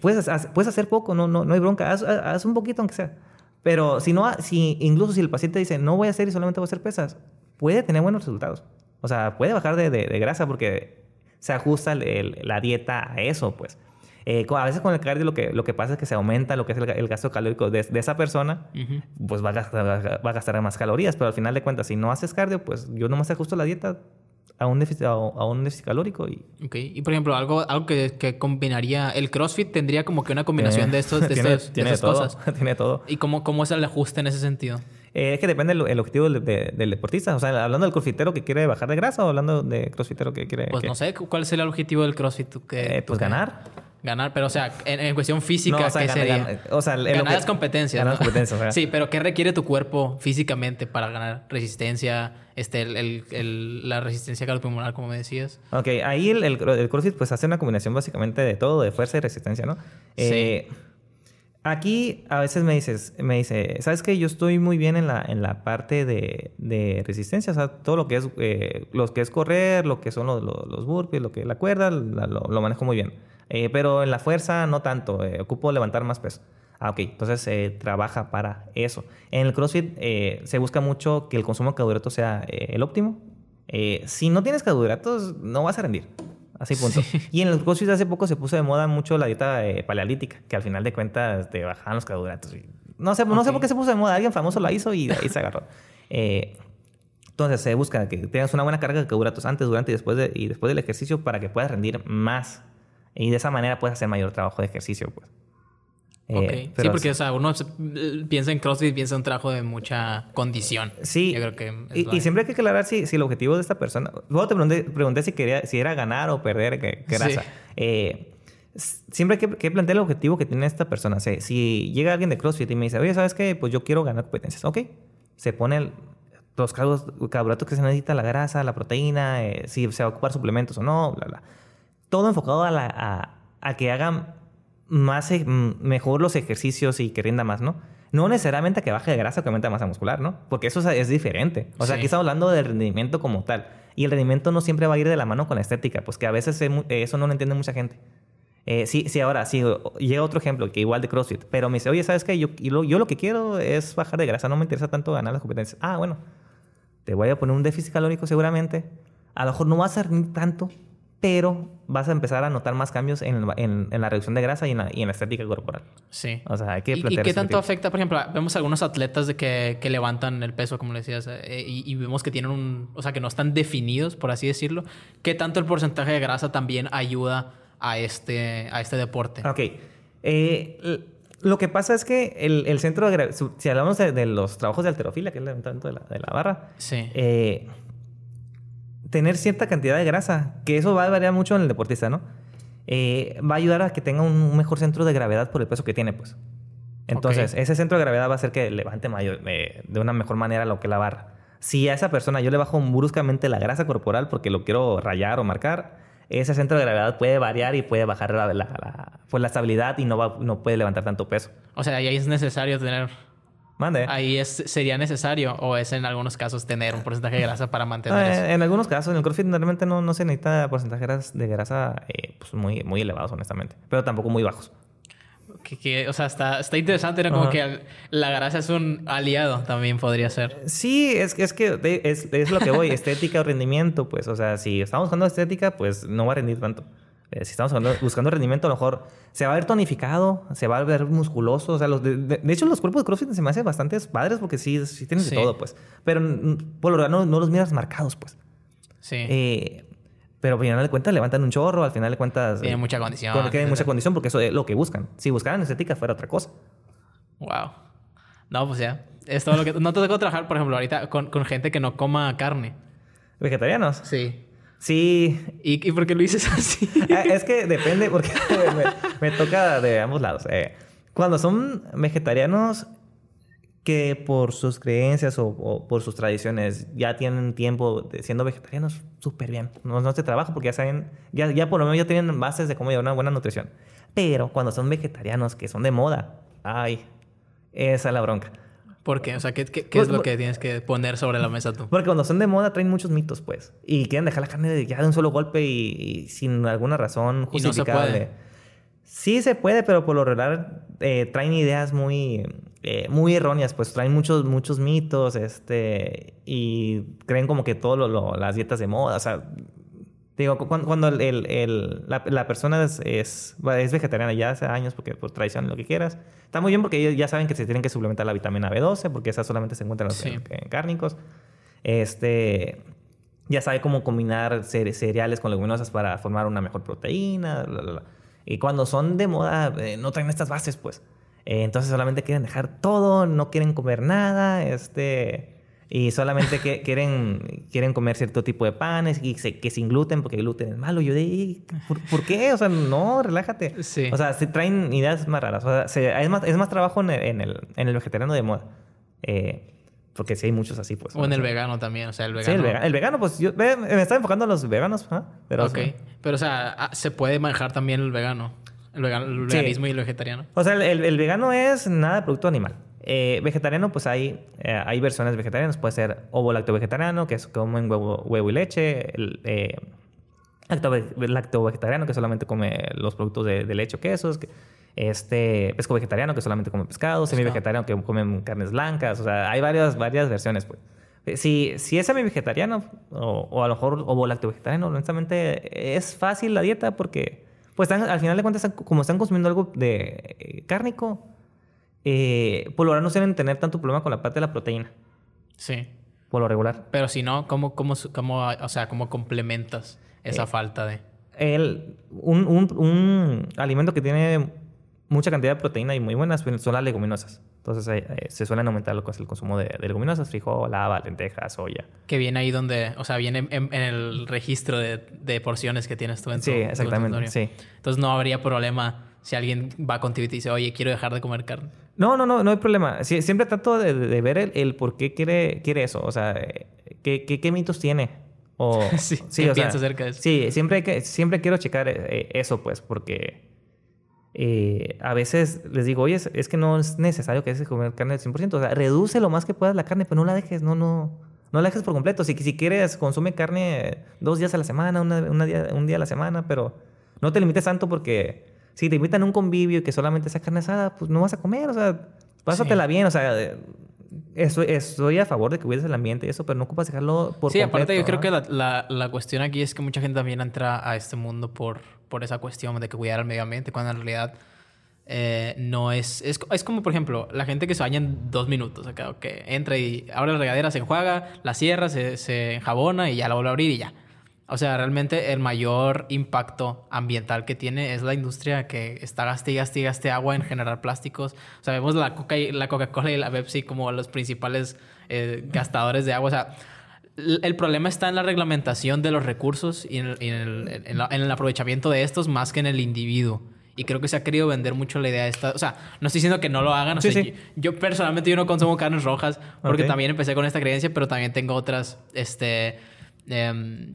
puedes, ha- puedes hacer poco, no, no, no hay bronca, haz, haz- haz un poquito aunque sea. Pero si no, si, incluso si el paciente dice, no voy a hacer y solamente voy a hacer pesas, puede tener buenos resultados. O sea, puede bajar de, de- de grasa porque se ajusta el- el- la dieta a eso, pues. Eh, a veces con el cardio lo que, lo que pasa es que se aumenta lo que es el, el gasto calórico de, de esa persona, pues va a, gastar, va a gastar más calorías, pero al final de cuentas, si no haces cardio, pues yo nomás ajusto la dieta a un déficit, a, a un déficit calórico y... Ok. Y por ejemplo, algo, algo que, que combinaría. El CrossFit tendría como que una combinación de, estos, de, [laughs] tiene, estos- de tiene estas todo, cosas. [laughs] tiene todo. ¿Y cómo, cómo es el ajuste en ese sentido? Eh, es que depende el, el objetivo del, de- del deportista. O sea, hablando del crossfitero que quiere bajar de grasa o hablando de crossfitero que quiere... Pues que- no sé, ¿cuál sería el objetivo del CrossFit? ¿Tú qué- eh, pues ganar. Ganar, pero o sea, en, en cuestión física, No, o sea, ¿qué gana- sería? gana- o sea, ganar que- las competencias. ganar ¿no? las competencias, o sea. [laughs] Sí, pero ¿qué requiere tu cuerpo físicamente para ganar resistencia? Este, el, el- el- la resistencia cardiopulmonar, como me decías. Ok, ahí el, el, cro- el CrossFit pues hace una combinación básicamente de todo, de fuerza y resistencia, ¿no? Eh, aquí a veces me dices, me dice, ¿sabes qué? Yo estoy muy bien en la, en la parte de, de resistencia, o sea, todo lo que es, eh, lo que es correr, lo que son los, los, los burpees, lo que es la cuerda, la- lo, lo manejo muy bien. Eh, pero en la fuerza no tanto, eh, ocupo levantar más peso. Ah, ok. Entonces trabaja para eso. En el CrossFit eh, se busca mucho que el consumo de carbohidratos sea eh, el óptimo. Eh, si no tienes carbohidratos, no vas a rendir. Así punto. Y en el CrossFit hace poco se puso de moda mucho la dieta eh, paleolítica, que al final de cuentas te bajaban los carbohidratos. y- no sé, no sé por qué se puso de moda. Alguien famoso la hizo y ahí se agarró. Eh, entonces se busca que tengas una buena carga de carbohidratos antes, durante y después, de- y después del ejercicio para que puedas rendir más. Y de esa manera puedes hacer mayor trabajo de ejercicio, pues. Eh, sí, pero porque o sea, uno se- piensa en CrossFit, piensa en un trabajo de mucha condición. Sí. Yo creo que... Y, y siempre hay que aclarar si, si el objetivo de esta persona. Luego te pregunté, pregunté si, quería, si era ganar o perder grasa. Sí. Eh, siempre hay que, que plantear el objetivo que tiene esta persona. Sea, si llega alguien de CrossFit y me dice, oye, ¿sabes qué? Pues yo quiero ganar competencias. Ok. Se pone el- los cargos- carbohidratos que se necesita, la grasa, la proteína, eh, si se va a ocupar suplementos o no, bla, bla. Todo enfocado a, la- a- a que hagan más, e- m- mejor los ejercicios y que rinda más, ¿no? No necesariamente que baje de grasa o que aumente masa muscular, ¿no? Porque eso es, es diferente. O sea, Sí. aquí estamos hablando del rendimiento como tal. Y el rendimiento no siempre va a ir de la mano con la estética, pues que a veces eh, eso no lo entiende mucha gente. Eh, sí, sí, ahora, sí, llega otro ejemplo, que igual de CrossFit, pero me dice, oye, ¿sabes qué? Yo, yo, lo- yo lo que quiero es bajar de grasa, no me interesa tanto ganar las competencias. Ah, bueno, te voy a poner un déficit calórico seguramente. A lo mejor no vas a rendir tanto, pero vas a empezar a notar más cambios en, en, en la reducción de grasa y en la, y en la, estética corporal. Sí. O sea, hay que ¿Y, ¿Y qué tanto afecta? Por ejemplo, vemos algunos atletas de que, que levantan el peso, como le decías, eh, y, y, vemos que tienen un... O sea, que no están definidos, por así decirlo. ¿Qué tanto el porcentaje de grasa también ayuda a este, a este deporte? Ok. Eh, lo que pasa es que el, el centro de... Si hablamos de, de, los trabajos de alterofilia, que es el levantamiento de la, de la barra... Sí. Eh, tener cierta cantidad de grasa, que eso va a variar mucho en el deportista, ¿no? Eh, va a ayudar a que tenga un mejor centro de gravedad por el peso que tiene, pues. Entonces, okay. ese centro de gravedad va a hacer que levante mayor, eh, de una mejor manera lo que la barra. Si a esa persona yo le bajo bruscamente la grasa corporal porque lo quiero rayar o marcar, ese centro de gravedad puede variar y puede bajar la, la, la, pues la estabilidad y no, va, no puede levantar tanto peso. O sea, ahí es necesario tener Mande. Ahí es, sería necesario o es en algunos casos tener un porcentaje de grasa para mantener eh, eso. En algunos casos, en el CrossFit normalmente no, no se necesita porcentajes de grasa eh, pues muy, muy elevados, honestamente, pero tampoco muy bajos. Que, que, o sea, está, está interesante, ¿no? Como que la grasa es un aliado también podría ser. Sí, es, es que es, es lo que voy, [laughs] estética o rendimiento, pues, o sea, si estamos buscando estética, pues no va a rendir tanto. Eh, si estamos buscando, buscando, rendimiento, a lo mejor se va a ver tonificado, se va a ver musculoso. O sea, los de, de, de, hecho, los cuerpos de CrossFit se me hacen bastante padres porque sí, sí tienen sí. de todo, pues. Pero por lo general no, no, los miras marcados, pues. Sí. Eh, pero al final de cuentas levantan un chorro, al final de cuentas. Tienen mucha condición. Tienen mucha condición porque eso es lo que buscan. Si buscaran estética, fuera otra cosa. Wow. No, pues ya. Es todo lo que. No te tengo trabajar, por ejemplo, ahorita con, con gente que no coma carne. ¿Vegetarianos? Sí. Sí. ¿Y, ¿Y, por qué lo dices [laughs] así? Ah, es que depende, porque [laughs] me, me, toca de ambos lados. Eh, cuando son vegetarianos que por sus creencias o, o, por sus tradiciones ya tienen tiempo de siendo vegetarianos, súper bien. No, no se trabaja porque ya saben, ya, ya por lo menos ya tienen bases de cómo llevar una buena nutrición. Pero cuando son vegetarianos que son de moda, ay, esa es la bronca. ¿Por qué? O sea, ¿qué, qué, qué pues, es lo que tienes que poner sobre la mesa tú? Porque cuando son de moda traen muchos mitos, pues. Y quieren dejar la carne de, ya de un solo golpe y, y sin alguna razón justificable. ¿Y no se puede? Sí se puede, pero por lo regular eh, traen ideas muy, eh, muy erróneas, pues traen muchos, muchos mitos, este, y creen como que lo, las dietas de moda, o sea, digo, cuando, cuando el, el, el, la, la, persona es, es, es, vegetariana ya hace años, porque por tradición, lo que quieras, está muy bien porque ellos ya saben que se tienen que suplementar la vitamina B12, porque esa solamente se encuentra en los Sí. cárnicos, este, ya sabe cómo combinar cere- cereales con leguminosas para formar una mejor proteína, bla, bla, bla. Y cuando son de moda, eh, no traen estas bases, pues. Eh, entonces solamente quieren dejar todo, no quieren comer nada, este... Y solamente que, quieren, quieren comer cierto tipo de panes y se- que sin gluten, porque el gluten es malo. Yo de, "Ey, ¿por, por qué? O sea, no, relájate. Sí. O sea, se traen ideas más raras. O sea, se- es, más, es más trabajo en el, en el, en el vegetariano de moda. Eh, porque sí hay muchos así, pues. O en el sea, vegano también, o sea, el Sí, vegano. el vegano. El vegano, pues yo me estaba enfocando a los veganos. Pero, ok. Pero, o sea, ah, se puede manejar también el vegano. El, vegano, el Sí. veganismo y el vegetariano. O sea, el, el- el vegano es nada de producto animal. Eh, vegetariano, pues hay, eh, hay versiones vegetarianas. Puede ser ovo lacto vegetariano, que es comen huevo, huevo y leche. El, eh, lacto, lacto vegetariano, que solamente come los productos de, de leche o quesos. que- Este, pesco vegetariano, que solamente come pescado. Semi vegetariano, que comen carnes blancas. O sea, hay varias, varias versiones, pues. Si, si es semi-vegetariano o, o a lo mejor ovo lacto vegetariano, honestamente es fácil la dieta porque, pues al final de cuentas, como están consumiendo algo de cárnico, eh, por lo general no suelen tener tanto problema con la parte de la proteína, Sí. por lo regular. Pero si no, ¿cómo, cómo, cómo, o sea, ¿cómo complementas esa Eh, falta de...? El, un, un- un alimento que tiene mucha cantidad de proteína y muy buenas pues, son las leguminosas. Entonces eh, eh, se suelen aumentar lo que es el consumo de, de leguminosas, frijol, haba, lentejas, soya. Que viene ahí donde... O sea, viene en, en el registro de, de porciones que tienes tú en tu Sí, tu exactamente, sí. Entonces no habría problema si alguien va contigo y te dice, oye, quiero dejar de comer carne. No, no, no, no hay problema. Sie- siempre trato de, de ver el, el por qué quiere, quiere eso. O sea, ¿qué, qué, qué mitos tiene? O, [laughs] Sí, ¿qué o sea, piensas acerca de eso? Sí, siempre, que, siempre quiero checar eh, eso, pues, porque eh, a veces les digo, oye, es, es que no es necesario que dejes de comer carne al 100%. O sea, reduce lo más que puedas la carne, pero no la dejes, no, no, no la dejes por completo. Si, si quieres, consume carne dos días a la semana, una, una día, un día a la semana, pero no te limites tanto porque si te invitan a un convivio y que solamente sea carne asada, pues no vas a comer, o sea, pásatela bien, o sea, estoy, estoy a favor de que cuides el ambiente y eso, pero no ocupas dejarlo por Sí, completo, aparte yo creo que la, la- la cuestión aquí es que mucha gente también entra a este mundo por, por esa cuestión de que cuidar el medio ambiente, cuando en realidad eh, no es, es... Es como, por ejemplo, la gente que se baña en dos minutos, acá, que entra y abre la regadera, se enjuaga, la cierra, se, se enjabona y ya la vuelve a abrir y ya. O sea, realmente el mayor impacto ambiental que tiene es la industria que está gaste y gaste y gaste agua en generar plásticos. O sea, vemos la Coca y- la Coca-Cola y la Pepsi como los principales eh, gastadores de agua. O sea, el problema está en la reglamentación de los recursos y en el, en el- en la- en el aprovechamiento de estos más que en el individuo. Y creo que se ha querido vender mucho la idea de esta... O sea, no estoy diciendo que no lo hagan. O Sí, sea, sí. Yo, yo personalmente yo no consumo carnes rojas porque Ok. también empecé con esta creencia, pero también tengo otras... Este, em,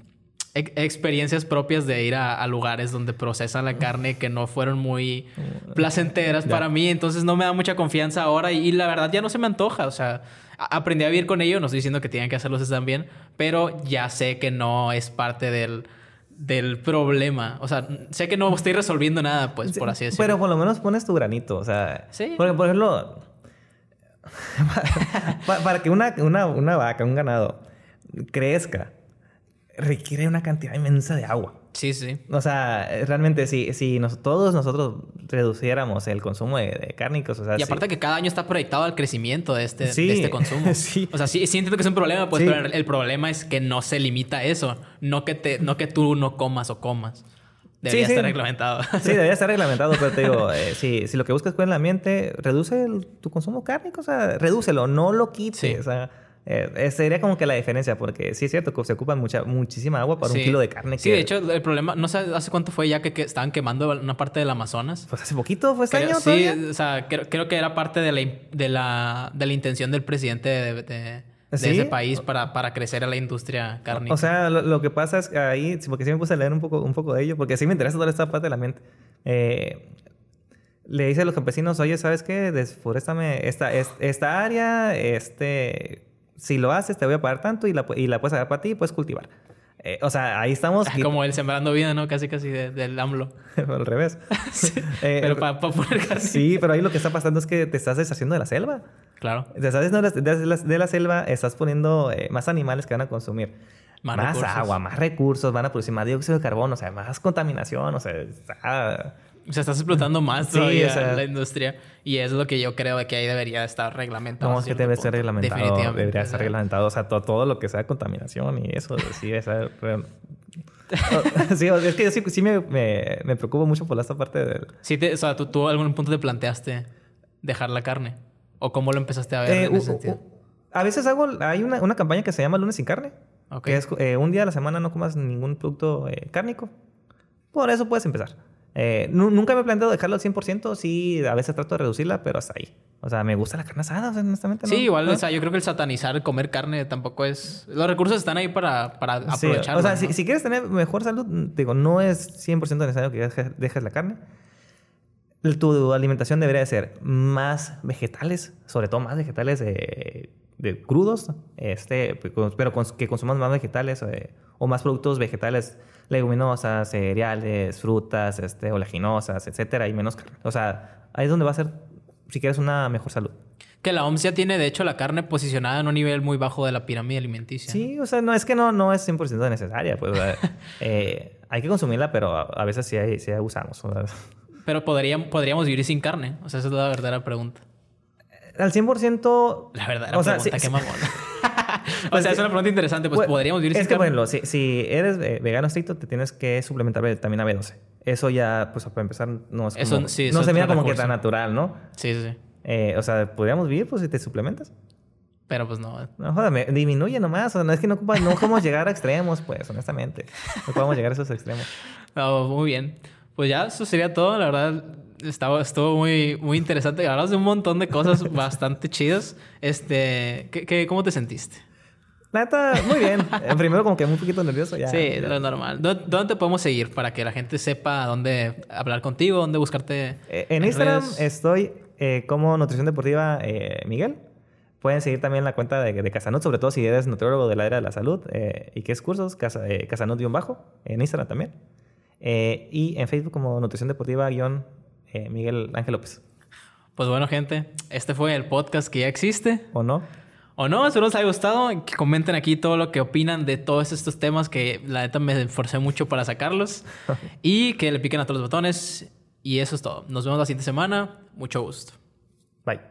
ex- experiencias propias de ir a, a lugares donde procesan la carne que no fueron muy placenteras para mí, entonces no me da mucha confianza ahora y, y la verdad ya no se me antoja, o sea, aprendí a vivir con ello, no estoy diciendo que tienen que hacerlo si están bien, pero ya sé que no es parte del, del problema, o sea, sé que no estoy resolviendo nada, pues, por así decirlo. Pero por lo menos pones tu granito, o sea... Sí. Porque, por ejemplo, [laughs] para, para que una, una, una vaca, un ganado, crezca, requiere una cantidad inmensa de agua. Sí, sí. O sea, realmente si, si nos- todos nosotros reduciéramos el consumo de, de cárnicos, o sea... Y aparte sí- que cada año está proyectado al crecimiento de este, Sí, de este consumo. [laughs] sí. O sea, sí, sí entiendo que es un problema, pues, pero el problema es que no se limita a eso. No que, te, no que tú no comas o comas. Debería estar reglamentado. Sí, debería estar [laughs] reglamentado, pero te digo, eh, si, si lo que buscas es cuidar el ambiente, reduce el- tu consumo cárnico, o sea, redúcelo, no lo quites. Sí. O sea, eh, eh, sería como que la diferencia, porque sí es cierto que se ocupa mucha, muchísima agua para Sí. un kilo de carne. Sí, que- de hecho, el problema, no sé hace cuánto fue ya que, que estaban quemando una parte del Amazonas. Pues hace poquito, fue este Creo- año sí, todavía. o sea, creo, creo que era parte de la, de la, de la intención del presidente de, de- de ¿Sí? ese país para, para crecer a la industria cárnica. O sea, lo, lo que pasa es que ahí, porque sí me puse a leer un poco, un poco de ello, porque sí me interesa toda esta parte del ambiente. Eh, le dice a los campesinos, oye, ¿sabes qué? Desforéstame esta, es- esta área, este, si lo haces te voy a pagar tanto y la, y la puedes agarrar para ti y puedes cultivar. Eh, o sea, ahí estamos. Ah, Como el sembrando vida, ¿no? Casi, casi de- del AMLO. [laughs] al revés. [laughs] Sí, [laughs] Eh, pero para poner carne. Sí, pero ahí lo que está pasando es que te estás deshaciendo de la selva. Claro. Te estás deshaciendo de la, de la- de la selva, estás poniendo eh, más animales que van a consumir. Más agua, más recursos, van a producir más dióxido de carbono, o sea, más contaminación, o sea, está- O sea, estás explotando más Sí, todavía o sea- la industria. Y es lo que yo creo que ahí debería estar reglamentado. No, es que debe punto. ser reglamentado. Definitivamente. Debería estar reglamentado. O sea, to- todo lo que sea contaminación y eso, sí, [laughs] [laughs] sí, es que yo sí, sí me, me, me preocupo mucho por esta parte del... Sí te- o sea, ¿tú, tú a algún punto te planteaste dejar la carne. ¿O cómo lo empezaste a ver Eh, en ese sentido? u- a veces hago... Hay una, una campaña que se llama Lunes sin carne. Ok. Que es eh, un día a la semana no comas ningún producto eh, cárnico. Por eso puedes empezar. Eh, nu- nunca me he planteado dejarlo al 100%. Sí, a veces trato de reducirla, pero hasta ahí. O sea, me gusta la carne asada, o sea, honestamente. Sí, ¿no? igual, ¿No? o sea, yo creo que el satanizar comer carne tampoco es... Los recursos están ahí para, para Sí, aprovecharlo. o sea, ¿no? si, si quieres tener mejor salud, digo, no es 100% necesario que dejes, dejes la carne. Tu alimentación debería de ser más vegetales, sobre todo más vegetales de, de crudos, este, pero cons- que consumas más vegetales eh, o más productos vegetales, leguminosas, cereales, frutas, este, oleaginosas, etcétera, y menos carne. O sea, ahí es donde va a ser, si quieres, una mejor salud. Que la OMS ya tiene, de hecho, la carne posicionada en un nivel muy bajo de la pirámide alimenticia. Sí, o sea, no es que no, no es 100% necesaria, pues, [laughs] eh, hay que consumirla, pero a, a veces sí, hay- sí abusamos. Pero podríamos, podríamos vivir sin carne. O sea, esa es la verdadera pregunta. Al 100%... La verdadera o sea, pregunta, sí- qué mamón. [laughs] o Pues sea, es que- una pregunta interesante. Pues, Bueno, podríamos vivir es sin que, por ejemplo, si, si eres eh, vegano estricto, te tienes que suplementar vitamina B12. Eso ya, pues, para empezar, no es Eso- como... sí, es no se mira como que recurso. tan natural, ¿no? Sí, sí, sí. Eh, o sea, podríamos vivir, pues, si te suplementas. Pero pues no. No, jódame, disminuye nomás. O sea, no es que no, no podemos llegar a extremos, pues, honestamente. No podemos llegar a esos extremos. [laughs] No, muy bien. Pues ya, eso sería todo. La verdad, estaba, estuvo muy, muy interesante. Hablamos de un montón de cosas [laughs] bastante chidas. Este, ¿qué, qué, cómo te sentiste? La neta, muy bien. Eh, Primero como que muy poquito nervioso. Ya, sí, ya. lo normal. ¿Dó- ¿Dónde te podemos seguir para que la gente sepa dónde hablar contigo, dónde buscarte? Eh, en Instagram redes? estoy eh, como Nutrición Deportiva eh, Miguel. Pueden seguir también la cuenta de, de Casanut, sobre todo si eres nutriólogo del área de la salud y que es cursos, Casa, Casanut-bajo, en Instagram también. Y en Facebook como Nutrición Deportiva-Miguel Ángel López. Pues bueno, gente, este fue el podcast que ya existe. ¿O no? O no, espero les haya gustado. Que comenten aquí todo lo que opinan de todos estos temas que la neta me esforcé mucho para sacarlos. [laughs] y que le piquen a todos los botones. Y eso es todo. Nos vemos la siguiente semana. Mucho gusto. Bye.